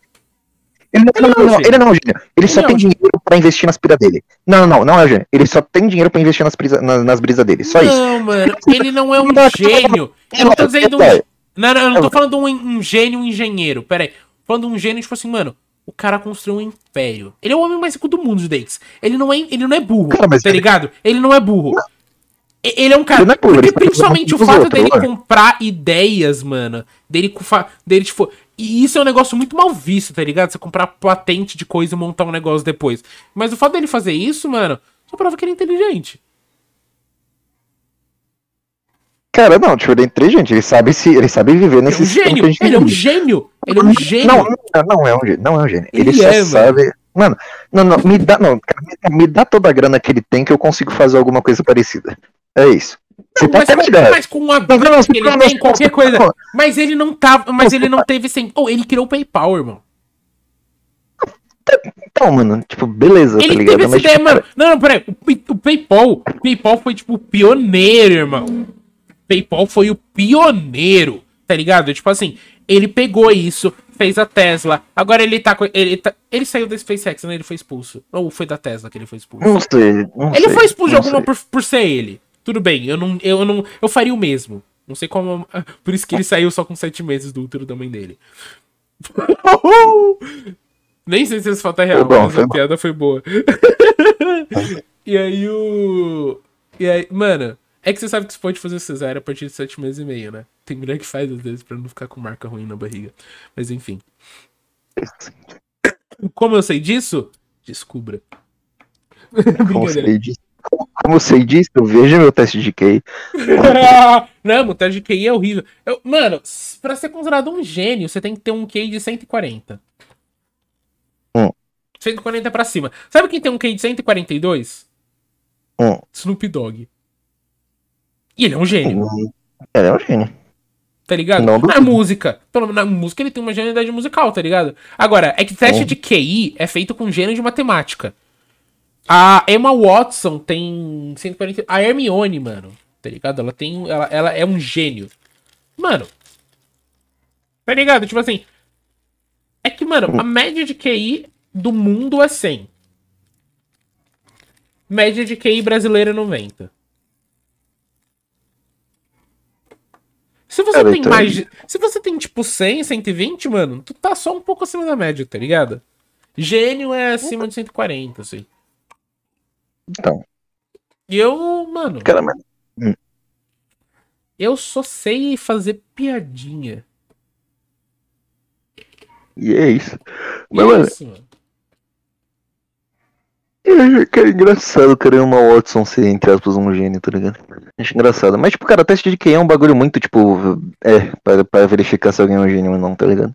Ele não, não, não, ele não é um gênio. Ele, só tem dinheiro pra investir nas piras dele. Não, não, não é um gênio. Ele só tem dinheiro pra investir nas, brisa, nas, nas brisas dele. Só isso. Não, mano, ele não é um gênio. Eu não tô dizendo um. Não, não, eu não tô falando um, um gênio, um engenheiro. Pera aí. Falando um gênio, tipo assim, mano, o cara construiu um império. Ele é o homem mais rico do mundo, Dates. Ele não é, ele não é burro, cara, tá ele... ligado? Ele não é burro. Não. Ele é um cara. Ele é burro, porque principalmente o fato outro, dele comprar ideias, mano. Dele, dele, tipo. E isso é um negócio muito mal visto, tá ligado? Você comprar patente de coisa e montar um negócio depois. Mas o fato dele fazer isso, mano, só prova que ele é inteligente. Cara, não, tipo, ele é inteligente, ele sabe se ele sabe viver nesse ele é um gênio, ele é um gênio, ele é um gênio. Não, não, não é um gênio, não é um gênio. Ele, ele só é, sabe. Mano. não, não, me dá, não, cara, me, me, dá toda a grana que ele tem que eu consigo fazer alguma coisa parecida. É isso. Você não, tá mas, mas com a grana que ele tem, qualquer coisa. Mas ele não tava, mas ele não teve sem. Oh, ele criou o PayPal, irmão. Então, mano, tipo, beleza, ele tá ligado? Teve essa mas, ideia, tipo, mano. Não, não, peraí. O, o PayPal, o PayPal foi, tipo, pioneiro, irmão. PayPal foi o pioneiro, tá ligado? Tipo assim, ele pegou isso, fez a Tesla. Agora ele tá com. Ele, tá, ele saiu da SpaceX, né? Ele foi expulso. Ou foi da Tesla que ele foi expulso? Não sei. Não ele sei, foi expulso de alguma por, por ser ele. Tudo bem, eu não, eu não. Eu faria o mesmo. Não sei como. *laughs* Por isso que ele saiu só com sete meses do útero da mãe dele. *laughs* Nem sei se essa foto é real, bom, mas a piada foi boa. *laughs* e aí o. E aí, mano, é que você sabe que você pode fazer cesárea a partir de sete meses e meio, né? Tem mulher que faz às vezes pra não ficar com marca ruim na barriga. Mas enfim. Como eu sei disso? Descubra. *laughs* Como sei disso? Como eu sei disso? Veja meu teste de QI. *laughs* não, o teste de QI é horrível. Eu, mano, pra ser considerado um gênio, você tem que ter um QI de 140. Hum. 140 pra cima. Sabe quem tem um QI de 142? Hum. Snoop Dogg. E ele é um gênio. Ele é um gênio. Tá ligado? Não na música. Pelo menos na música ele tem uma genialidade musical, tá ligado? Agora, é que teste de QI é feito com gênio de matemática. A Emma Watson tem 140. A Hermione, mano. Tá ligado? Ela tem. Ela, ela é um gênio. Mano. Tá ligado? Tipo assim. É que, mano, a média de QI do mundo é 100. Média de QI brasileira é 90. Se você Cara, tem então... mais. Se você tem tipo 100, 120, mano, tu tá só um pouco acima da média, tá ligado? Gênio é acima de 140, assim. Então. E eu, mano. Cara, mas... Hum. Eu só sei fazer piadinha. E é isso. Mas, é isso, mano. Cara, é engraçado, cara, uma Watson ser, entre aspas, um gênio, tá ligado? Acho engraçado. Mas, tipo, cara, teste de QI é um bagulho muito, tipo, é, pra, pra verificar se alguém é um gênio ou não, tá ligado?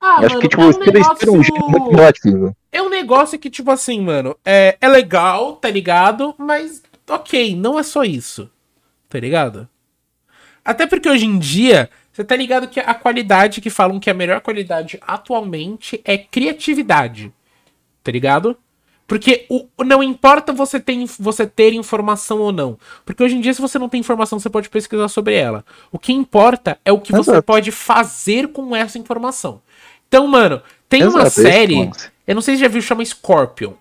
Ah, Acho mano, que, tipo, é um negócio... um gênio muito relativo. É um negócio que, tipo assim, mano, é, é legal, tá ligado? Mas, ok, não é só isso, tá ligado? Até porque hoje em dia, você tá ligado que a qualidade que falam que a melhor qualidade atualmente é criatividade, tá ligado? Porque o, não importa você ter, você ter informação ou não. Porque hoje em dia, se você não tem informação, você pode pesquisar sobre ela. O que importa é o que Exato. você pode fazer com essa informação. Então, mano, tem Exato, uma é série. Eu não sei se já viu, chama Scorpion.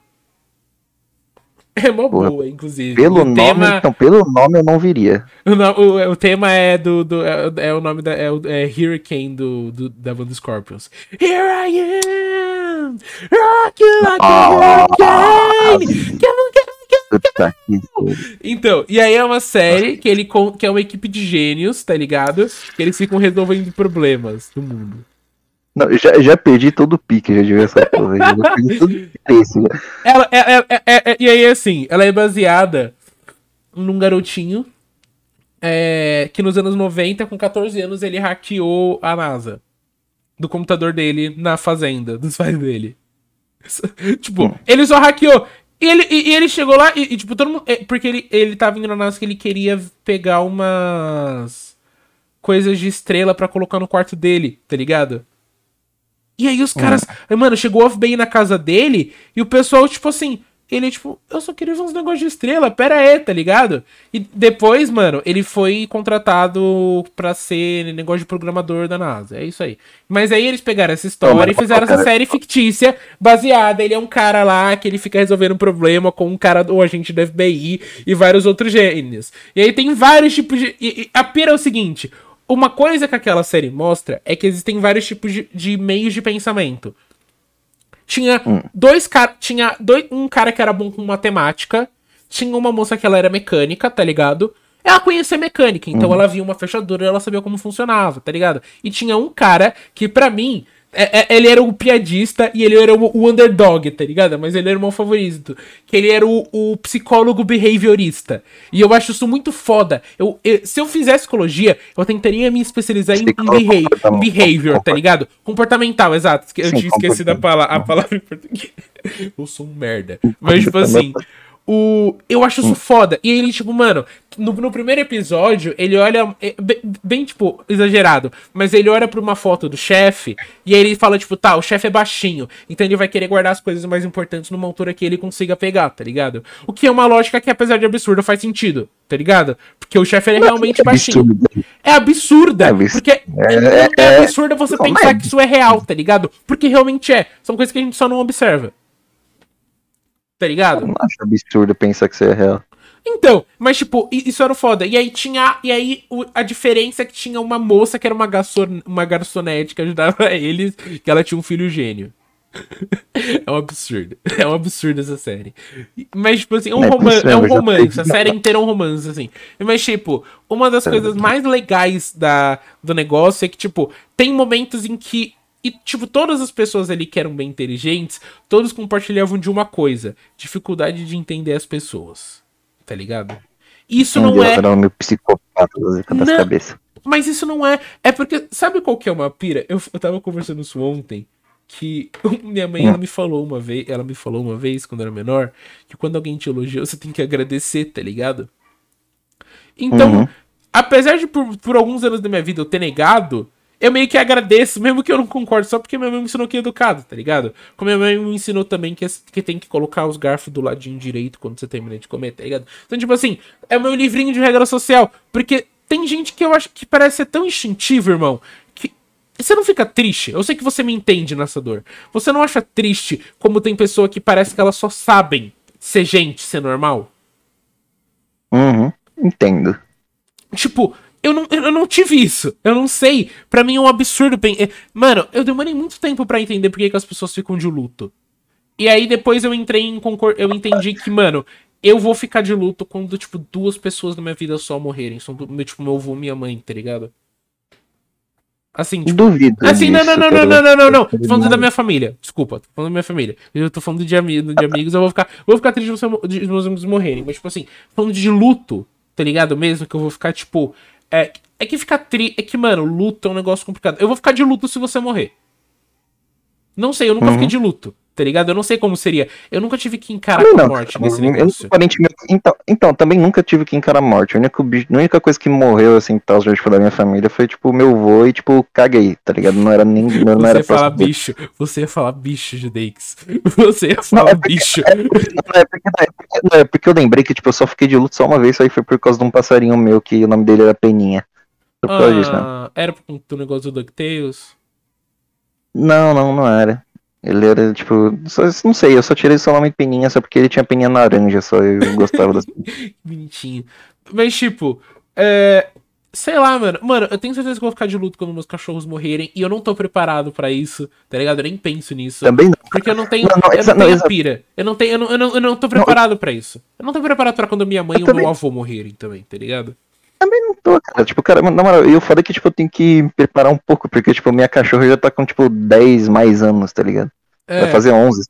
É uma Porra, boa, inclusive. Pelo o nome, tema... então, pelo nome eu não viria. O, o, o tema é do. do é, é, o nome da. É, é Hurricane do, do, da banda Scorpions. Here I am! Rock you like a hurricane! Então, e aí é uma série que ele que é uma equipe de gênios, tá ligado? Que eles ficam resolvendo problemas do mundo. Não, já, já perdi todo o pique já de ver essa porra. Já perdi todo o *laughs* Ela, é, é, é, é, e aí, assim, ela é baseada num garotinho é, que nos anos 90, com 14 anos, ele hackeou a NASA. Do computador dele na fazenda, dos pais dele. *laughs* tipo, hum. ele só hackeou. E ele, e, e ele chegou lá e, e, tipo, todo mundo. É, porque ele, ele tava indo na NASA que ele queria pegar umas coisas de estrela para colocar no quarto dele, tá ligado? E aí os caras. Mano, chegou off-bem na casa dele e o pessoal, tipo assim. Ele, tipo, eu só queria ver uns negócios de estrela, pera aí, tá ligado? E depois, mano, ele foi contratado pra ser negócio de programador da NASA. É isso aí. Mas aí eles pegaram essa história e fizeram essa série fictícia baseada. Ele é um cara lá que ele fica resolvendo um problema com um cara do agente do FBI e vários outros gênios. E aí tem vários tipos de. E, a pira é o seguinte: uma coisa que aquela série mostra é que existem vários tipos de, de meios de pensamento. Tinha hum. dois caras. Tinha dois, um cara que era bom com matemática. Tinha uma moça que ela era mecânica, tá ligado? Ela conhecia mecânica, então hum. ela via uma fechadura e ela sabia como funcionava, tá ligado? E tinha um cara que, para mim, é, é, ele era o piadista e ele era o, o, underdog, tá ligado? Mas ele era o meu favorito. Que ele era o, o psicólogo behaviorista. E eu acho isso muito foda. Eu, eu, se eu fizesse psicologia, eu tentaria me especializar em, behavior, behavior, tá ligado? Comportamental, exato. Eu Sim, tinha esquecido a, pala a palavra em português. *laughs* Eu sou um merda. Mas, tipo assim. O, eu acho isso hum. foda. E ele, tipo, mano, no, no primeiro episódio, ele olha. É, bem, bem, tipo, exagerado. Mas ele olha pra uma foto do chefe. E aí ele fala, tipo, tá, o chefe é baixinho. Então ele vai querer guardar as coisas mais importantes numa altura que ele consiga pegar, tá ligado? O que é uma lógica que, apesar de absurda, faz sentido, tá ligado? Porque o chefe é realmente é baixinho. É absurda. É porque é, é, é absurda você pensar que isso é real, tá ligado? Porque realmente é. São coisas que a gente só não observa. Tá ligado? Eu não acho absurdo pensar que isso é real. Então, mas tipo, isso era foda. E aí tinha. E aí o, a diferença é que tinha uma moça que era uma, garçon, uma garçonete que ajudava *laughs* eles, que ela tinha um filho gênio. *laughs* é um absurdo. É um absurdo essa série. Mas, tipo assim, um é, romance, é um romance. A série inteira é um romance, assim. Mas, tipo, uma das coisas mais legais da, do negócio é que, tipo, tem momentos em que e, tipo, todas as pessoas ali que eram bem inteligentes, todos compartilhavam de uma coisa: dificuldade de entender as pessoas. Tá ligado? Isso não, não é. Era um psicopata das cabeças. Mas isso não é. É porque. Sabe qual que é uma pira? Eu, eu tava conversando isso ontem. Que *laughs* minha mãe ela me falou uma vez. Ela me falou uma vez, quando eu era menor, que quando alguém te elogia, você tem que agradecer, tá ligado? Então, uhum. apesar de por, por alguns anos da minha vida eu ter negado, eu meio que agradeço, mesmo que eu não concorde, só porque minha mãe me ensinou que é educado, tá ligado? Como minha mãe me ensinou também que, que tem que colocar os garfos do ladinho direito quando você termina de comer, tá ligado? Então, tipo assim, é o meu livrinho de regra social. Porque tem gente que eu acho que parece ser tão instintivo, irmão, que você não fica triste. Eu sei que você me entende nessa dor. Você não acha triste como tem pessoa que parece que elas só sabem ser gente, ser normal? Uhum, entendo. Tipo, eu não, eu não tive isso. Eu não sei. Para mim é um absurdo. É, mano, eu demorei muito tempo para entender por que, que as pessoas ficam de luto. E aí depois eu entrei em concor... Eu entendi que, mano, eu vou ficar de luto quando, tipo, duas pessoas na minha vida só morrerem. São, tipo, meu avô e minha mãe, tá ligado? Assim, tipo. Duvido. Assim, não, não, não, não, não, não, não, não. Tô falando da minha família. Desculpa, tô falando da minha família. Eu tô falando de, ami de amigos, eu vou ficar. Vou ficar triste de meus amigos morrerem. Mas, tipo assim, falando de luto, tá ligado? Mesmo que eu vou ficar, tipo. É, é que ficar tri. É que, mano, luto é um negócio complicado. Eu vou ficar de luto se você morrer. Não sei, eu nunca uhum. fiquei de luto. Tá ligado? Eu não sei como seria. Eu nunca tive que encarar com a não, morte cara, nesse negócio. aparentemente- então, então, também nunca tive que encarar a morte. A única, a única coisa que morreu, assim, tal, tipo, da minha família foi, tipo, meu vô e, tipo, caguei, tá ligado? Não era nem. Não, Você era ia falar bicho. Você ia falar bicho, Judeix. *laughs* Você ia Não, falar é porque- bicho. Não, é porque, não, é porque- não, é porque eu lembrei que, tipo, eu só fiquei de luto só uma vez, isso aí foi por causa de um passarinho meu que o nome dele era Peninha. Por causa disso, né? Ah, era por do negócio do DuckTales? Não, não, não era. Ele era, tipo, só- não sei, eu só tirei só nome Peninha só porque ele tinha peninha laranja, só eu gostava das. *laughs* Bonitinho. Mas, tipo, é. Sei lá, mano. Mano, eu tenho certeza que eu vou ficar de luto quando meus cachorros morrerem. E eu não tô preparado pra isso, tá ligado? Eu nem penso nisso. Também não. Porque eu não tenho, Não, não, eu não não, tenho pira. Eu não, tenho, eu, não, eu, não, eu não tô preparado pra isso. Eu não tô preparado pra quando minha mãe Eu o também- meu avô morrerem também, tá ligado? Também não tô, cara. Tipo, cara, na moral, e o foda é que, tipo, eu tenho que me preparar um pouco, porque, tipo, minha cachorra já tá com, tipo, 10 mais anos, tá ligado? Vai fazer 11,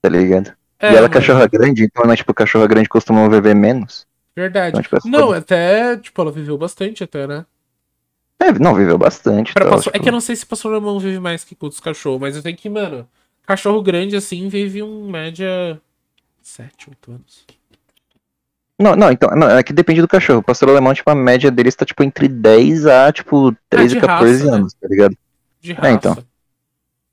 tá ligado? é, e ela é cachorra grande, então, né, tipo, cachorra grande costuma viver menos. Verdade. Então, tipo, é Não, foda. até, tipo, ela viveu bastante até, né? É, não, viveu bastante. Tal, pastor- É tipo. que eu não sei se pastor alemão vive mais que outros cachorros, mas eu tenho que, mano, cachorro grande assim vive um média 7, 8 anos. Não, não, então, não, é que depende do cachorro. O pastor alemão, tipo, a média deles tá, tipo, entre 10 a, tipo, 13, de 14 raça, né? anos, tá ligado? De raça. É, então.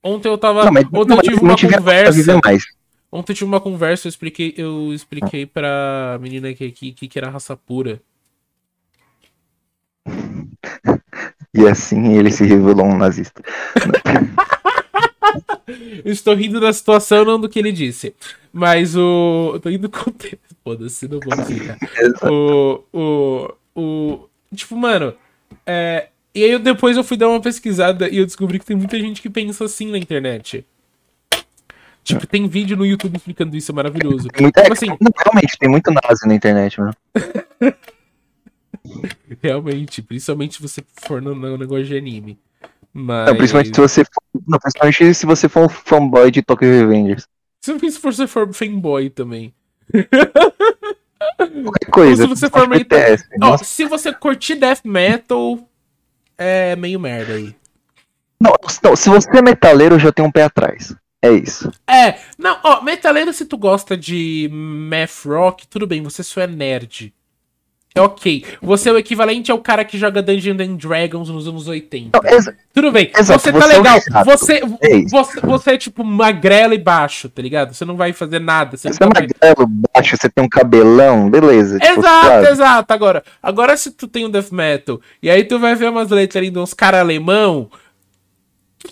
Ontem eu tava. Não, mas, ontem não, eu tive uma conversa. mais. Ontem eu tive uma conversa, eu expliquei, eu expliquei pra menina que aqui que, que era raça pura. *laughs* E assim ele se revelou um nazista. *laughs* Estou rindo da situação, não do que ele disse. Mas o. Eu tô rindo do contexto. Foda-se, não vou explicar. *laughs* o, o, o. Tipo, mano. É, e aí eu, depois eu fui dar uma pesquisada e eu descobri que tem muita gente que pensa assim na internet. Tipo, tem vídeo no YouTube explicando isso, é maravilhoso. Muita- Tipo assim, realmente, tem muito nazi na internet, mano. *laughs* realmente, principalmente se você for no, no negócio de anime. Mas. Não, principalmente se você for, não, principalmente se você for um fanboy de Tokyo Revengers. Se se você for fanboy também. Qualquer coisa. Se você for meio- nossa. se você curtir death metal, é meio merda aí. Não, não, se você é metaleiro, já tem um pé atrás. É isso. É, não, ó, metaleiro se tu gosta de math rock, tudo bem, você só é nerd. É ok. Você é o equivalente ao cara que joga Dungeons and Dragons nos anos 80. Não, Tudo bem, Exato, você tá você é legal. chato. Você, É você, você é tipo magrelo e baixo, tá ligado? Você não vai fazer nada. Você Você é vai- magrelo, baixo, você tem um cabelão, beleza. tipo, Exato, exato. Agora, agora se tu tem um death metal e aí tu vai ver umas letras ali de uns caras alemão,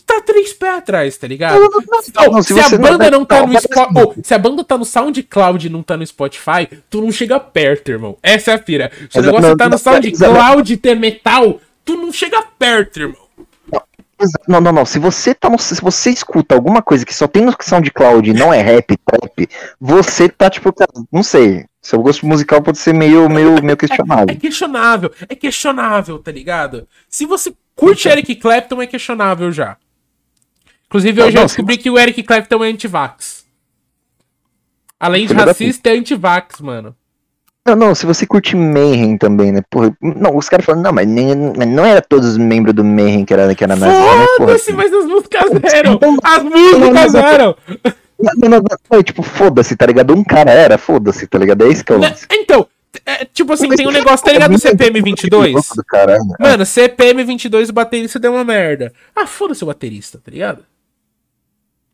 tá três pés atrás, tá ligado? Não, não, não, Ô, não, se, se a banda não, tá no Spotify, se a banda tá no SoundCloud e não tá no Spotify, tu não chega perto, irmão. Essa é a pira. Se o negócio tá no SoundCloud e ter metal, tu não chega perto, irmão. Não, não, não. Se você tá no, se você escuta alguma coisa que só tem no SoundCloud e não é rap, trap, você tá tipo, cara, não sei. Seu gosto musical pode ser meio, meio, meio É questionável. questionável, é questionável, tá ligado? Se você curte Eric Clapton, é questionável já. Inclusive, Não, hoje eu não, descobri que o Eric Clapton é anti-vax. Além de da racista, é anti-vax, mano. Não, não, se você curte Mayhem também, né? Porra, não, os caras falam, não, mas, nem, não era todos os membros do Mayhem que era, que era nazi, né? Foda-se, mas as músicas eram! Não, As músicas não. eram! Não, não, não, tipo, foda-se, tá ligado? Um cara era, foda-se, tá ligado? É isso que eu Né? Então, é, tipo assim, tem um negócio, tá ligado do CPM 22? Do caralho. Mano, CPM 22, o baterista deu uma merda. Ah, foda-se o baterista, tá ligado?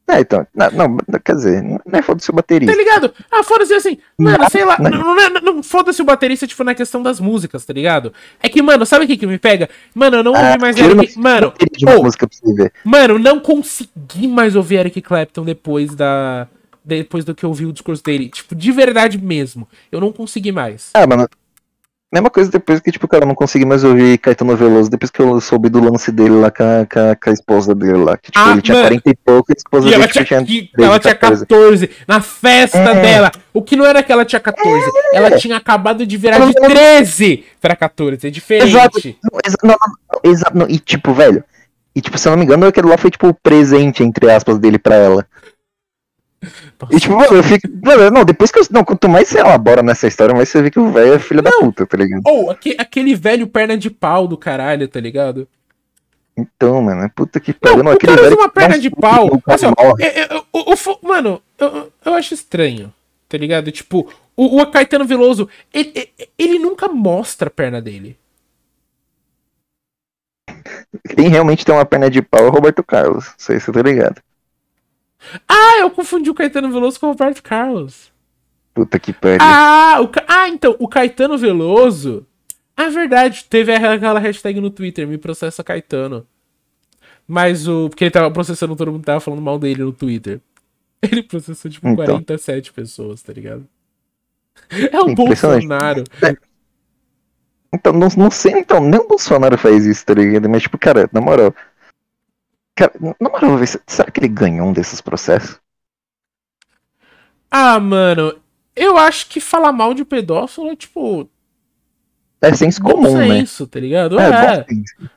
É, então, não, não, quer dizer, não é foda-se o Tá baterista. ligado? Ah, foda-se assim. Mano, Não, sei lá. não. Não, não, não, foda-se o baterista, tipo, na questão das músicas, tá ligado? É que, mano, sabe o que que me pega? Mano, eu não ouvi mais Eric. no- Mano, uma ô, música pra você ver. mano, não consegui mais ouvir Eric Clapton depois da. Depois do que eu ouvi o discurso dele. Tipo, de verdade mesmo. Eu não consegui mais. Ah, mano. Mesma coisa depois que, tipo, cara, eu não consegui mais ouvir Caetano Veloso, depois que eu soube do lance dele lá com a, com a- com a esposa dele lá. Que, tipo, Ah, ele tinha mano. 40 e pouco e a esposa E dele ela tipo, tinha, tinha que- 13, ela tinha 14. 14 na festa É. dela. O que não era que ela tinha 14. Ela tinha acabado de virar de 13 pra 14. É diferente. Exato. Não, exa- não, não, não, exa- não, E tipo, velho. E tipo, se eu não me engano, aquele lá foi tipo o presente, entre aspas, dele pra ela. E tipo, mano, eu fico. Mano, não, depois que eu. Não, quanto mais você elabora nessa história, mais você vê que o velho é filho da puta, tá ligado? Ou aque- aquele velho perna de pau do caralho, tá ligado? Então, mano, puta que pariu. Não, o cara usa uma perna de pau. Assim, ó, o- o mano, eu, eu acho estranho, tá ligado? Tipo, o, o Caetano Veloso, ele, ele- ele nunca mostra a perna dele. Quem realmente tem uma perna de pau é o Roberto Carlos. Não sei se você tá ligado. Ah, eu confundi o Caetano Veloso com o Roberto Carlos. Puta que pariu. Ah, o, Ca- ah, então, o Caetano Veloso. Ah, verdade, teve aquela hashtag no Twitter, me processa Caetano. Mas o. Porque ele tava processando, todo mundo tava falando mal dele no Twitter. *laughs* Ele processou, tipo, Então. 47 pessoas, tá ligado? *laughs* É o. Bolsonaro. Então, não, não sei, então, nem o Bolsonaro faz isso, tá ligado? Mas, tipo, cara, na moral. Cara, na moral, será que ele ganhou um desses processos? Ah, mano, eu acho que falar mal de pedófilo é, tipo, É senso comum, né? senso, tá ligado? É,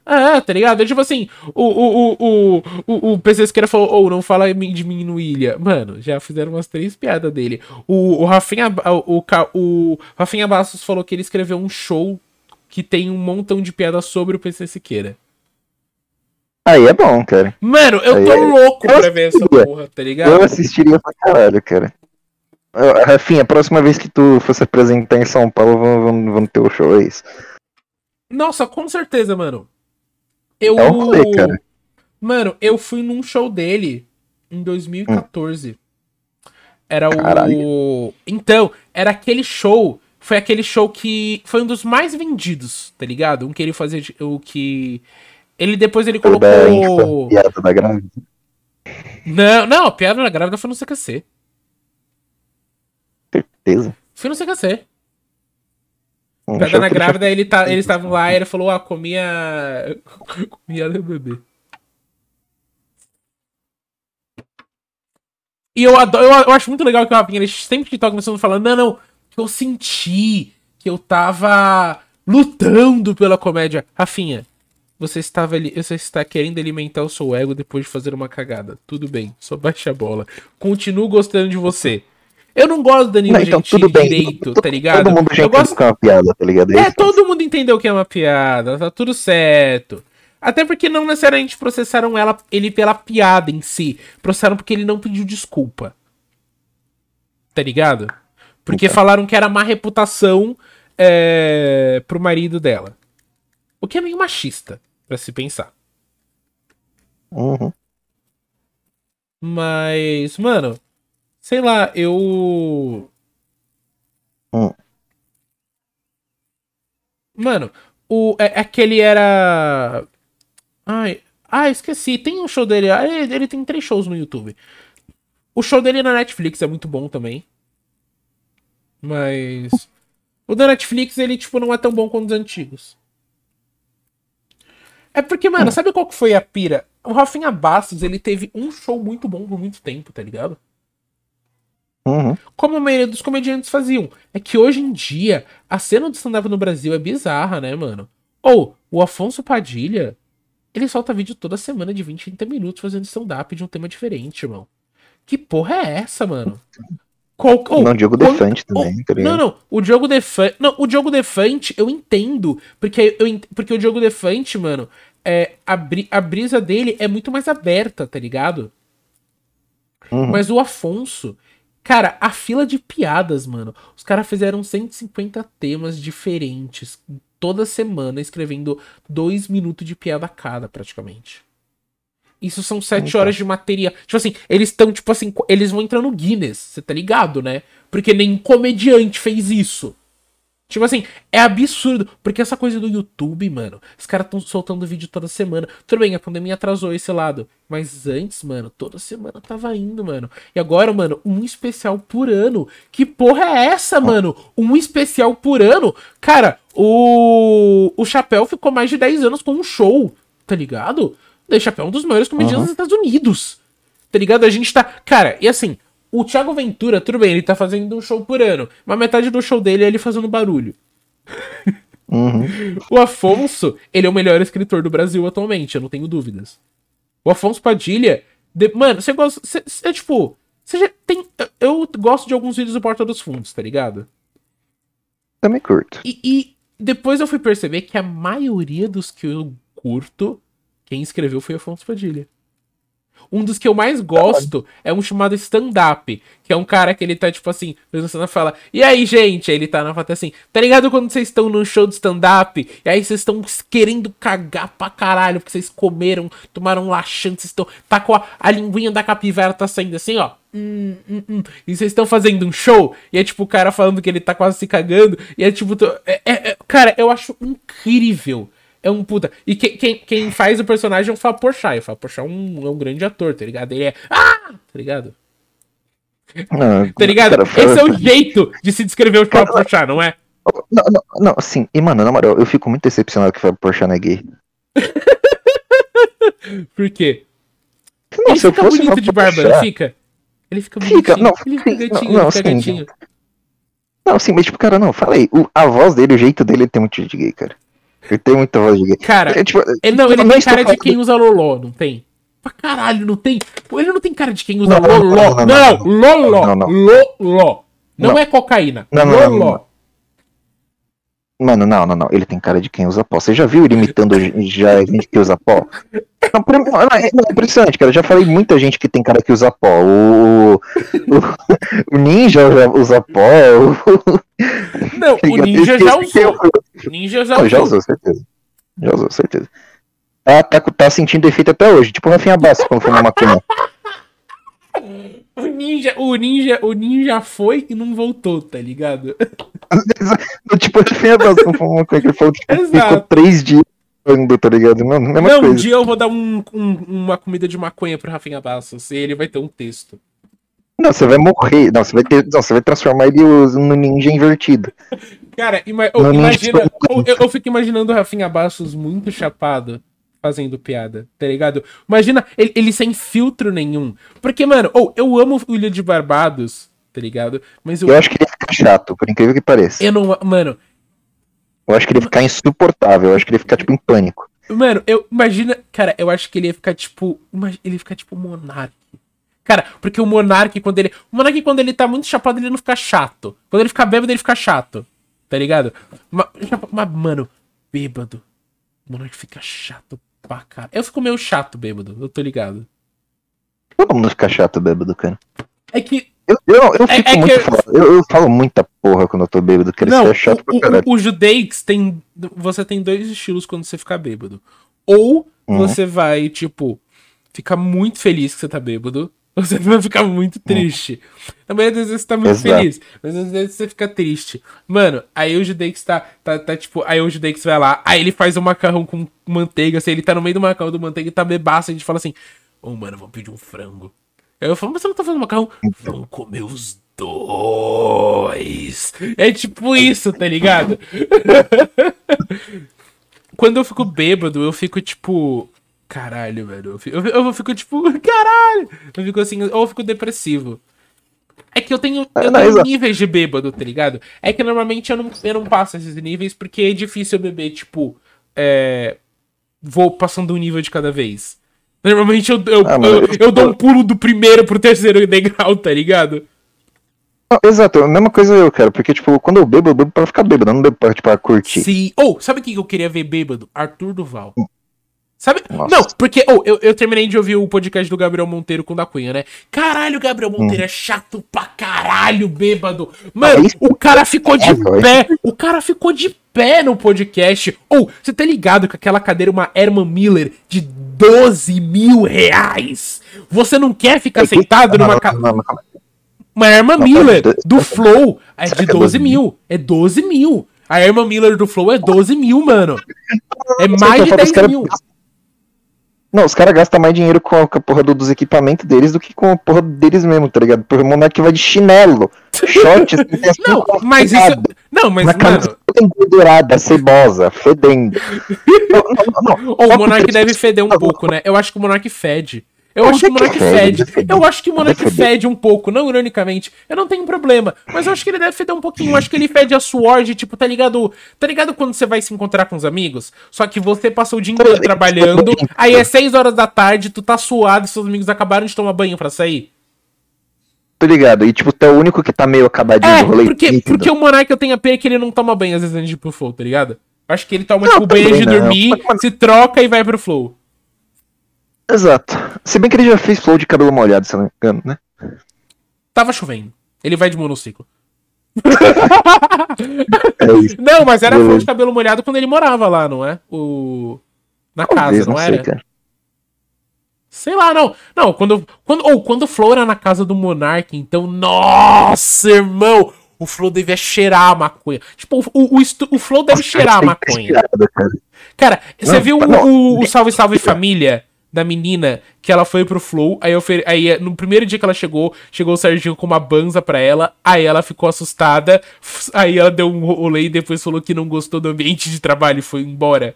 É, é, tá ligado? É tipo assim, o, o, o, o, o, PC Esquerda falou, ou não fala de mim no Ilha. Mano, já fizeram umas três piadas dele. O, o Rafinha, o, o Rafinha Bastos falou que ele escreveu um show que tem um montão de piadas sobre o PC Siqueira. Aí é bom, cara. Mano, eu tô Aí- louco eu pra ver essa porra, tá ligado? Eu assistiria pra caralho, cara. Rafinha, a próxima vez que tu fosse apresentar em São Paulo, vamos, vamos, vamos ter o show, é isso. Nossa, com certeza, mano. Eu. É um cara. Mano, eu fui num show dele em 2014. Era o. Caralho. Então, era aquele show. Foi aquele show que. Foi um dos mais vendidos, tá ligado? Um que ele fazia. O que. Ele depois ele da colocou. Piada da grávida. Não, não, a piada da grávida foi no CQC. Certeza. Foi no CQC. Um Piada na grávida, ele tá, eles estavam lá e ele falou, ah, comia. *laughs* comia meu bebê. E eu, adoro, eu, eu acho muito legal que o Rafinha, ele sempre que tá começando falando, não, não, que eu senti que eu tava lutando pela comédia. Rafinha, você estava ali, você está querendo alimentar o seu ego depois de fazer uma cagada. Tudo bem, só baixa a bola. Continuo gostando de você. Eu não gosto da Danilo Não, então, Gentili tudo bem. direito, tá ligado? Todo mundo já eu gosto que é uma piada, tá ligado? é, isso? todo mundo entendeu que é uma piada, tá tudo certo. Até porque não necessariamente processaram ela, ele pela piada em si. Processaram porque ele não pediu desculpa. Tá ligado? Porque Então. falaram que era má reputação é, pro marido dela. O que é meio machista, pra se pensar. Uhum. Mas, mano, sei lá, eu. Hum. Mano, o, é, é que ele era. Ai, ah, esqueci. Tem um show dele. Ele, ele tem três shows no YouTube. O show dele na Netflix é muito bom também. Mas. O da Netflix, ele, tipo, não é tão bom quanto os antigos. É porque, mano, sabe qual que foi a pira? O Rafinha Bastos, ele teve um show muito bom por muito tempo, tá ligado? Uhum. Como a maioria dos comediantes faziam. É que hoje em dia, a cena do stand-up no Brasil é bizarra, né, mano? Ou, o Afonso Padilha, ele solta vídeo toda semana de 20, 30 minutos fazendo stand-up de um tema diferente, irmão. Que porra é essa, mano? Qual, ou, não, Diogo Defante também, tá não, não. O Diogo Defante. Não, o Diogo Defante eu entendo. Porque, eu, porque o Diogo Defante, mano, é, a, bri- a brisa dele é muito mais aberta, tá ligado? Uhum. Mas o Afonso. Cara, a fila de piadas, mano. Os caras fizeram 150 temas diferentes. Toda semana, escrevendo dois minutos de piada cada, praticamente. Isso são sete Então. horas de material. Tipo assim, eles estão, tipo assim, eles vão entrar no Guinness, você tá ligado, né? Porque nenhum comediante fez isso. Tipo assim, é absurdo. Porque essa coisa do YouTube, mano, os caras estão soltando vídeo toda semana. Tudo bem, a pandemia atrasou esse lado. Mas antes, mano, toda semana tava indo, mano. E agora, mano, um especial por ano. Que porra é essa, mano? Um especial por ano? Cara, o. O Chapéu ficou mais de 10 anos com um show, tá ligado? O Chapéu é um dos maiores comediantes Uhum. dos Estados Unidos. Tá ligado? A gente tá. Cara, e assim, o Thiago Ventura, tudo bem, ele tá fazendo um show por ano. Mas metade do show dele é ele fazendo barulho. Uhum. *laughs* O Afonso, ele é o melhor escritor do Brasil atualmente, eu não tenho dúvidas. O Afonso Padilha. de- Mano, você gosta. Você, é tipo. Você já tem. eu- Eu gosto de alguns vídeos do Porta dos Fundos, tá ligado? Também curto. E, e depois eu fui perceber que a maioria dos que eu curto, Quem escreveu foi Afonso Padilha. Um dos que eu mais gosto é um chamado stand-up, que é um cara que ele tá, tipo assim, fazendo fala, e aí, gente? Aí ele tá na foto assim, tá ligado quando vocês estão num show de stand-up, e aí vocês estão querendo cagar pra caralho, porque vocês comeram, tomaram laxante, vocês estão, tá com a, a linguinha da capivara tá saindo assim, ó, Hum, hum, hum. E vocês estão fazendo um show, e é tipo o cara falando que ele tá quase se cagando, e é tipo. É, é, é, cara, eu acho incrível é um puta. E que, quem, quem faz o personagem é o Fábio Porchat. O Fábio Porchat é um, é um grande ator, tá ligado? Ele é. Ah! Tá ligado? Não, tá ligado? Cara, Esse é o jeito de se descrever o Fábio Porchat, não é? Não, não, não, assim, e mano, na moral, eu fico muito decepcionado que o Fábio Porchat não é gay. *laughs* Por quê? Não, ele fica bonito de barba, não fica? Ele fica bonitinho. Fica, não, ele fica gatinho, não, fica gatinho. Não, sim, mas tipo, cara, não, falei. A voz dele, o jeito dele, ele tem muito de gay, cara. Ele tem muita voz de gay. Cara, é, tipo, ele, não, ele não tem cara de quem usa loló, não tem? Pra caralho, não tem? Ele não tem cara de quem usa não, loló. Não, não, não, loló. Não, loló. Não, é cocaína. Não, loló. Mano, não, não, não. Ele tem cara de quem usa pó. Você já viu ele imitando *laughs* já gente que usa pó? Não, não, é, é impressionante, cara. Eu já falei muita gente que tem cara que usa pó. O, o, o Ninja usa pó. O, não, o Ninja já usou. O Ninja já usou. Já usou, certeza. Já usou, certeza. Ah, tá, tá sentindo efeito até hoje. Tipo o Rafinha Basso quando foi na maconha. O ninja, o ninja, o ninja foi e não voltou, tá ligado? tipo, o Rafinha Basso quando foi uma coisa que ele falou, tipo, ficou três dias tá ligado? Não, um dia eu vou dar um, um, uma comida de maconha pro Rafinha Bastos e ele vai ter um texto. Não, você vai morrer. Não, você vai ter. Não, você vai transformar ele no ninja invertido. Cara, ima oh, imagina. Oh, eu, eu, fico imaginando o Rafinha Bastos muito chapado fazendo piada, tá ligado? Imagina ele, ele sem filtro nenhum. Porque, mano, oh, eu amo o Ilha de Barbados, tá ligado? Mas eu... eu acho que ele fica chato, por incrível que pareça. Eu não. Mano, eu acho que ele ia ficar insuportável. Eu acho que ele ia ficar, tipo, em pânico. Mano, eu imagina. Cara, eu acho que ele ia ficar, tipo. Ele ia ficar, tipo, monarque. Cara, porque o Monark, quando ele. O Monark, quando ele tá muito chapado, ele não fica chato. Quando ele fica bêbado, ele fica chato. Tá ligado? Mas, mas mano, bêbado. O Monark fica chato pra. Eu fico meio chato bêbado, eu tô ligado. Todo mundo fica chato bêbado, cara. É que eu, eu, eu fico é, é muito. Eu... eu... Eu, falo muita porra quando eu tô bêbado, que não, é chato o, pra caralho. O, o Judeix tem. Você tem dois estilos quando você fica bêbado. Ou uhum. você vai, tipo, ficar muito feliz que você tá bêbado. Você vai ficar muito triste. Na maioria das vezes você tá muito Exato. feliz. Mas às vezes você fica triste. Mano, aí o Judeix tá, tá, tá tipo. Aí o Judeix vai lá, aí ele faz um macarrão com manteiga. Assim, ele tá no meio do macarrão do manteiga e tá bebaço. A gente fala assim: Ô, oh, mano, vamos pedir um frango. Aí eu falo, mas você não tá fazendo macarrão? Vamos comer os dois. É tipo isso, tá ligado? *laughs* Quando eu fico bêbado, eu fico tipo. Caralho, velho. Eu fico, eu fico tipo. *laughs* Caralho! Eu fico assim, ou eu fico depressivo. É que eu tenho, eu tenho níveis de bêbado, tá ligado? É que normalmente eu não, eu não passo esses níveis porque é difícil eu beber, tipo. É, vou passando um nível de cada vez. Normalmente eu, eu, ah, eu, eu, dou um pulo do primeiro pro terceiro *laughs* degrau, tá ligado? exato, a mesma coisa eu quero, porque, tipo, quando eu bebo, eu bebo pra ficar bêbado, eu não bebo pra, tipo, pra curtir. Sim. Ou, oh, sabe o que eu queria ver bêbado? Arthur Duval. Sabe? Nossa. Não, porque oh, eu, eu terminei de ouvir o podcast do Gabriel Monteiro com o da Cunha, né? Caralho, o Gabriel Monteiro hum. é chato pra caralho, bêbado. Mano, ah, o cara ficou de é, pé. O cara ficou de pé no podcast. Ou, oh, você tá ligado que aquela cadeira é uma Herman Miller de 12 mil reais? Você não quer ficar sentado numa cadeira. Uma Herman Miller do Flow é de 12 mil. É 12 mil. A Herman Miller do Flow é 12 mil, mano. É mais de 10 mil. Não, os caras gastam mais dinheiro com a, com a porra do, dos equipamentos deles do que com a porra deles mesmo, tá ligado? Porque o Monark vai de chinelo, *laughs* short, assim, Não, mas isso. Não, mas, na mano. Engordurada, cebosa, fedendo. *laughs* não, não, não, o Monark deve feder um pouco, né? Eu acho que o Monark fede. Eu acho que o Monark fede. Eu acho que o Monark fede um pouco, não ironicamente. Eu não tenho problema. Mas eu acho que ele deve feder um pouquinho. Eu acho que ele fede a suor de, tipo, tá ligado? Tá ligado quando você vai se encontrar com os amigos? Só que você passou o dia inteiro trabalhando, aí é 6 horas da tarde, tu tá suado e seus amigos acabaram de tomar banho pra sair. Tô ligado. E, tipo, tu é o único que tá meio acabadinho é, do rolê. Porque, porque o Monark eu tenho a pena que ele não toma banho às vezes antes de ir pro flow, tá ligado? Acho que ele toma, não, tipo, banho de dormir, se troca e vai pro flow. Exato. Se bem que ele já fez flow de cabelo molhado, se não me engano, né? Tava chovendo. Ele vai de monociclo. *laughs* É isso. Não, mas era flow de cabelo molhado quando ele morava lá, não é? O... Na Talvez, casa, não, sei, era? cara. Sei lá, não. Não, quando. quando ou quando o Flow era na casa do Monark, então. Nossa, irmão! O Flow devia cheirar a maconha. Tipo, o, o, o, o Flow deve cheirar a maconha. cara. Você viu não. o- o Salve Salve Família da menina que ela foi pro Flow, aí, aí no primeiro dia que ela chegou, chegou o Serginho com uma banza pra ela, aí ela ficou assustada, aí ela deu um rolê e depois falou que não gostou do ambiente de trabalho e foi embora.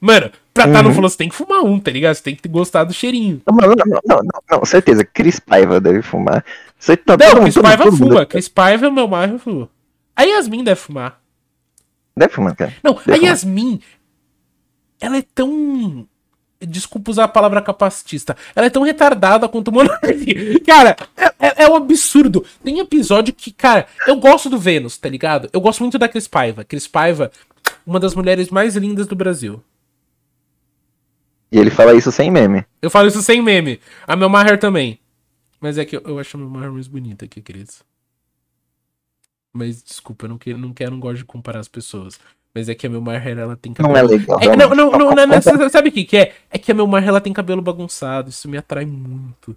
Mano, pra tá no Uhum. Flow você tem que fumar um, tá ligado? Você tem que gostar do cheirinho. Não, não, não, não, não, certeza. Cris Paiva deve fumar. Aí tá Não, mundo- todo- Paiva todo mundo fuma. Chris Paiva é meu bairro fuma. A Yasmin deve fumar. Deve fumar, cara. Não, a Deve fumar. Yasmin, ela é tão. Desculpa usar a palavra capacitista. Ela é tão retardada quanto o Monark. *laughs* Cara, é, é- é um absurdo. Tem episódio que, cara, eu gosto do Vênus, tá ligado? Eu gosto muito da Cris Paiva. Cris Paiva, uma das mulheres mais lindas do Brasil. E ele fala isso sem meme. Eu falo isso sem meme. A Mel Maher também. Mas é que eu, eu acho a Mel Maher mais bonita que a Cris. Mas desculpa, eu não quero, não quero, não gosto de comparar as pessoas. Mas é que a Mel Maher, ela tem Não é legal. É, não, não, não, não, não, *laughs* não, sabe- o que, que é? É que a Mel Maher, ela tem cabelo bagunçado. Isso me atrai muito.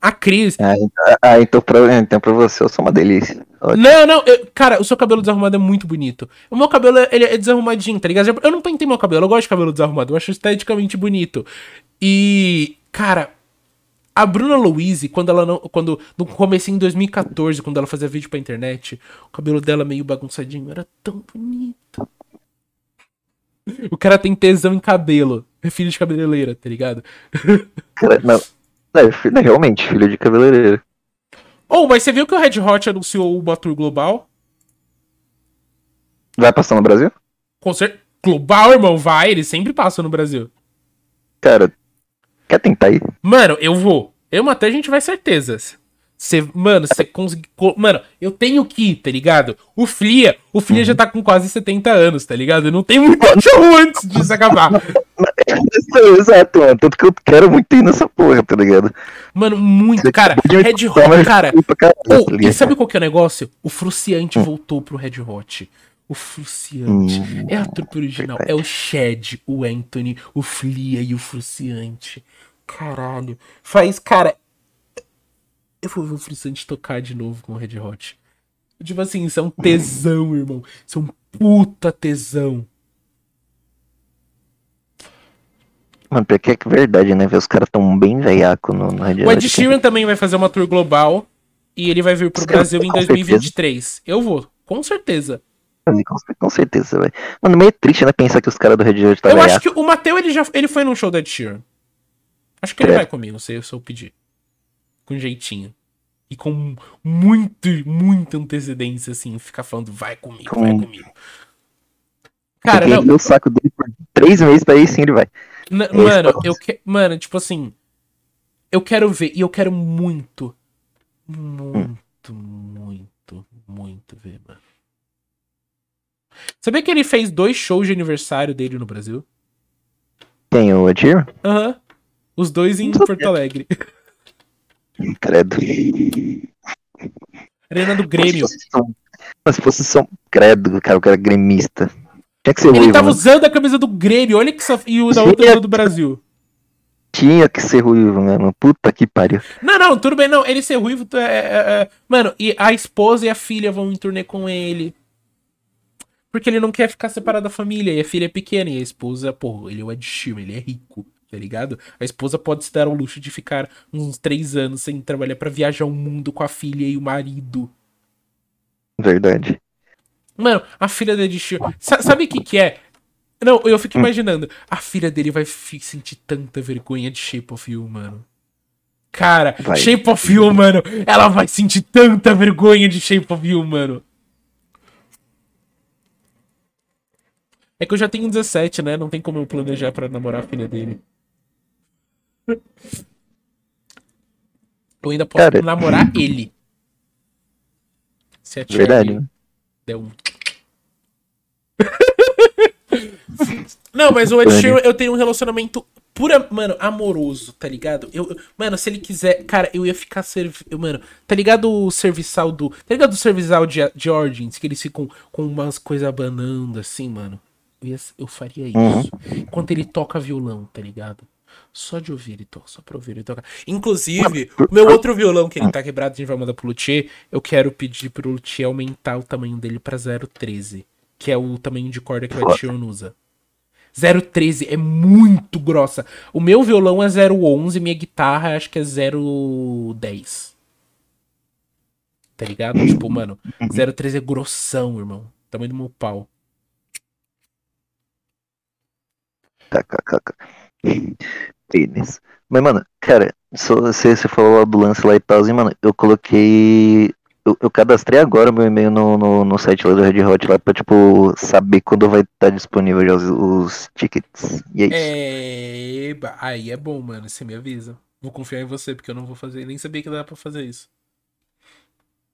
A Cris. Ah, então, ah, então, pra, então pra você eu sou uma delícia. Não, não, eu- cara, o seu cabelo desarrumado é muito bonito. O meu cabelo, ele é desarrumadinho, tá ligado? Eu não pentei meu cabelo, eu gosto de cabelo desarrumado, eu acho esteticamente bonito. E, cara, a Bruna Louise, quando ela não. Quando. No comecinho em 2014, quando ela fazia vídeo pra internet, o cabelo dela meio bagunçadinho, era tão bonito. O cara tem tesão em cabelo. É filho de cabeleireira, tá ligado? Cara, não, é, filho- realmente, filho de cabeleireiro. Oh, mas você viu que o Red Hot anunciou uma tour global? Vai passar no Brasil? Concert... Global, irmão, vai, eles sempre passam no Brasil. Cara, quer tentar ir? Mano, eu vou. Eu até a gente vai certeza. Cê, mano, você conseguir. Mano, eu tenho que ir, tá ligado? O Flia, o Flia já tá com quase 70 anos, tá ligado? Não tem muito *laughs* show antes disso acabar. *laughs* Exato, mano. Tanto que eu quero muito ir nessa porra, tá ligado? Mano, muito. Cara, Red Hot, cara. Oh, e sabe qual que é o negócio? O Fruciante voltou pro Red Hot. O Fruciante. Hum, é a trupe original. É o Shed, o Anthony, o Flia e o Fruciante. Caralho. Faz, cara. Eu vou ver o Fruciante tocar de novo com o Red Hot. Tipo assim, isso é um tesão, irmão. Isso é um puta tesão. Mano, pior que é que é verdade, né? velho? Os caras tão bem veiaco no, no Red O Ed Hot, Sheeran também vai fazer uma tour global. E ele vai vir pro cara Brasil em com certeza. 2023. Eu vou, com certeza. Com, certeza, velho. Mano, meio triste, né? Pensar que os caras do Red Hot tá eu acho veiaco. que o Mateu ele já ele foi num show da Ed Sheeran. Acho que ele É. vai comigo, se eu, se eu pedir. Com jeitinho. E com muito, muita antecedência, assim, ficar falando, vai comigo, Com- vai comigo. Cara, não, o saco dele por três meses ir, sim, ele vai. na- isso, mano, eu que, mano, tipo assim, eu quero ver, e eu quero muito, muito, muito, muito ver, mano. Sabia que ele fez dois shows de aniversário dele no Brasil? Quem? O Sheeran? Aham. Os dois em. Porto Alegre. *laughs* Credo. Arena do Grêmio. Mas se fosse só credo, cara, o cara é gremista. Que ser Ele ruivo, tava mano. usando a camisa do Grêmio, olha que saf... E o da outra do Brasil. Tinha que ser ruivo, mano. Puta que pariu. Não, não, tudo bem, não. Ele ser ruivo. É, é, é- Mano, e a esposa e a filha vão em turnê com ele. Porque ele não quer ficar separado da família. E a filha é pequena. E a esposa, pô, ele é o Ed Sheeran, ele é rico, tá ligado? A esposa pode se dar ao luxo de ficar uns três anos sem trabalhar pra viajar o mundo com a filha e o marido. Verdade. Mano, a filha dele. Sa sabe o que que é? Não, eu fico imaginando. A filha dele vai sentir tanta vergonha de Shape of You, mano. Cara, Vai. Shape of You, mano. Ela vai sentir tanta vergonha de Shape of You, mano. É que eu já tenho 17, né? Não tem como eu planejar pra namorar a filha dele. Eu ainda posso Cara. namorar ele. Se a tia Verdade, dele né? der um *laughs* Não, mas o Ed Sheeran, eu tenho um relacionamento pura, mano, amoroso, tá ligado? Eu, eu- mano, se ele quiser, cara, eu ia ficar servi... eu, Mano, tá ligado o serviçal do. Tá ligado o serviçal de, de Origins, que eles ficam com umas coisas abanando assim, mano? Eu, ia- eu faria isso. Enquanto ele toca violão, tá ligado? Só de ouvir ele toca, só pra ouvir ele tocar. Inclusive, o meu outro violão que ele tá quebrado, a gente vai mandar pro Luthier. Eu quero pedir pro Luthier aumentar o tamanho dele pra 0,13. Que é o tamanho de corda que o Ed usa. 0,13 é muito grossa. O meu violão é 0,11, minha guitarra acho que é 0,10. Tá ligado? Tipo, mano, 0,13 é grossão, irmão. Tamanho do meu pau. Pênis. Mas, mano, cara, você, você falou do lance lá e tal, e, mano, eu coloquei. Eu, eu cadastrei agora meu e-mail no, no, no site lá do Red Hot lá pra, tipo, saber quando vai estar disponível já os, os tickets. E é isso. Eba, aí é bom, mano. Você me avisa. Vou confiar em você, porque eu não vou fazer. Nem sabia que dava pra fazer isso.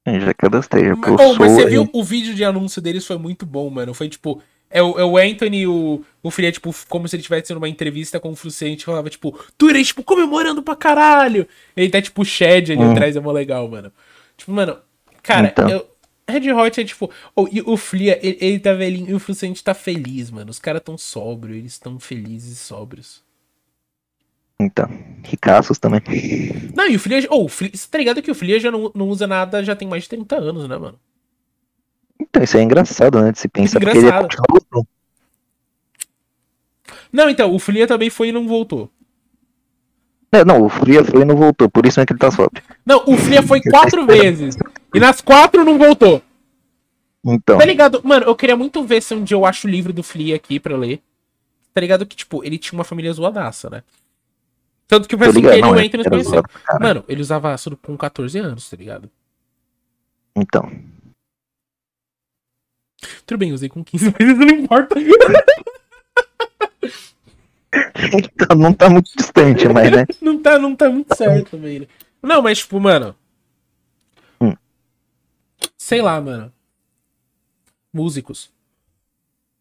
Eu já cadastrei, já Mas, oh, mas você viu o vídeo de anúncio deles foi muito bom, mano. Foi tipo. É o, é o Anthony e o, o Free, é, tipo, como se ele estivesse numa entrevista com o Fruciante, falava, tipo, Twitter, tipo, comemorando pra caralho. Ele tá, tipo, o Shed ali Uhum. atrás, é mó legal, mano. Tipo, mano, cara, Então. eu, Red Hot é tipo. Oh, e o Flia, ele, ele tá velhinho e o Fruciante tá feliz, mano. Os caras tão sóbrios, eles tão felizes e sóbrios. Então, ricaços também. Não, e o Flia. Oh, o Flia, você tá ligado que o Flia já não, não usa nada já tem mais de 30 anos, né, mano? Então, isso é engraçado, né? De se pensar, ele Engraçado. Não, então, o Flia também foi e não voltou. É, não, o Fria foi e não voltou, por isso é que ele tá sóbrio. Não, o Flia foi *laughs* quatro vezes. E nas quatro não voltou. Então, Tá ligado? Mano, eu queria muito ver se um dia eu acho o livro do Flia aqui pra ler. Tá ligado que, tipo, ele tinha uma família zoadaça, né? Tanto que que ligado, ele e não, o é, zoado pra caralho. Mano, ele usava ácido com 14 anos, tá ligado? Então, Tudo bem, usei com 15, *laughs* mas isso não importa. então não tá muito distante, mas, né? *laughs* não, tá, não tá muito certo né? Não, mas, tipo, mano. Hum. Sei lá, mano. Músicos.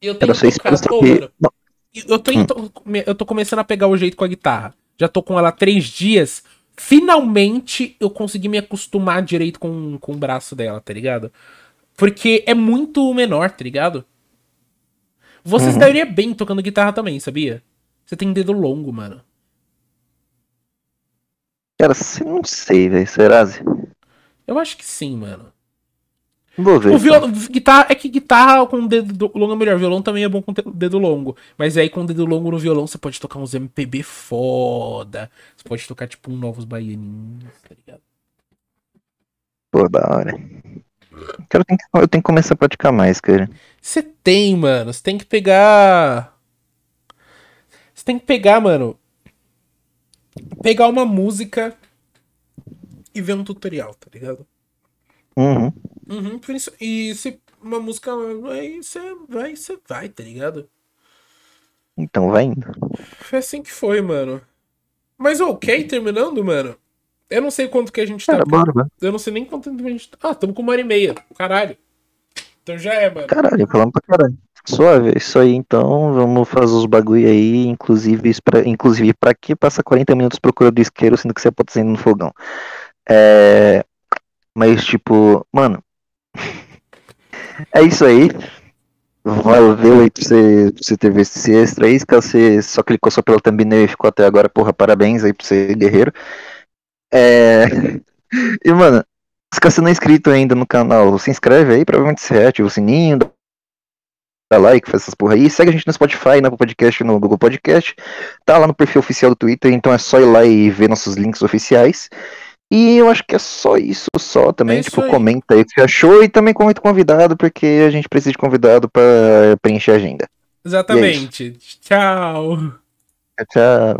Eu Era só tocar- isso Ô, que... mano, Eu tô, tô- eu tô começando a pegar o jeito com a guitarra. Já tô com ela há três dias. Finalmente eu consegui me acostumar direito com, com o braço dela, tá ligado? Porque é muito menor, tá ligado? Você Uhum. estaria bem tocando guitarra também, sabia? Você tem dedo longo, mano. cara, você não sei, velho, será? Eu acho que sim, mano. Vou ver. O violão, guitarra, é que guitarra com dedo do- longo é melhor. Violão também é bom com dedo longo. Mas aí com dedo longo no violão você pode tocar uns MPB foda. Você pode tocar tipo um Novos Baianinhos, tá ligado? Pô, da hora. Cara, eu tenho, que, eu tenho que começar a praticar mais, cara. Você tem, mano. Você tem que pegar. Você tem que pegar, mano. Pegar uma música e ver um tutorial, tá ligado? Uhum. Uhum, e se uma música. Aí você vai, você vai, tá ligado? Então vai indo. Foi assim que foi, mano. Mas ok, terminando, mano. Eu não sei quanto que a gente tá. Cara, bora. Eu não sei nem quanto tempo a gente tá. Ah, tamo com uma hora e meia. Caralho. Então já é, mano. Caralho, falando pra caralho. Suave, é isso aí então. Vamos fazer os bagulho aí. Inclusive, pra, inclusive pra que passa 40 minutos procurando isqueiro, sendo que você pode sair no fogão? É. Mas, tipo, mano. *laughs* é isso aí. Valeu aí pra você, pra você ter visto esse extra aí. Caso você só clicou só pelo thumbnail e ficou até agora, porra, parabéns aí pra você, guerreiro. É. *laughs* E, mano, se você não é inscrito ainda no canal, se inscreve aí, provavelmente você ativa o sininho, dá like, faz essas porra aí. Segue a gente no Spotify, no Podcast, no Google Podcast. Tá lá no perfil oficial do Twitter, então é só ir lá e ver nossos links oficiais. E eu acho que é só isso, só também. É isso tipo, aí. comenta aí o que você achou e também comenta o convidado, porque a gente precisa de convidado pra preencher a agenda. Exatamente. Tchau. Tchau.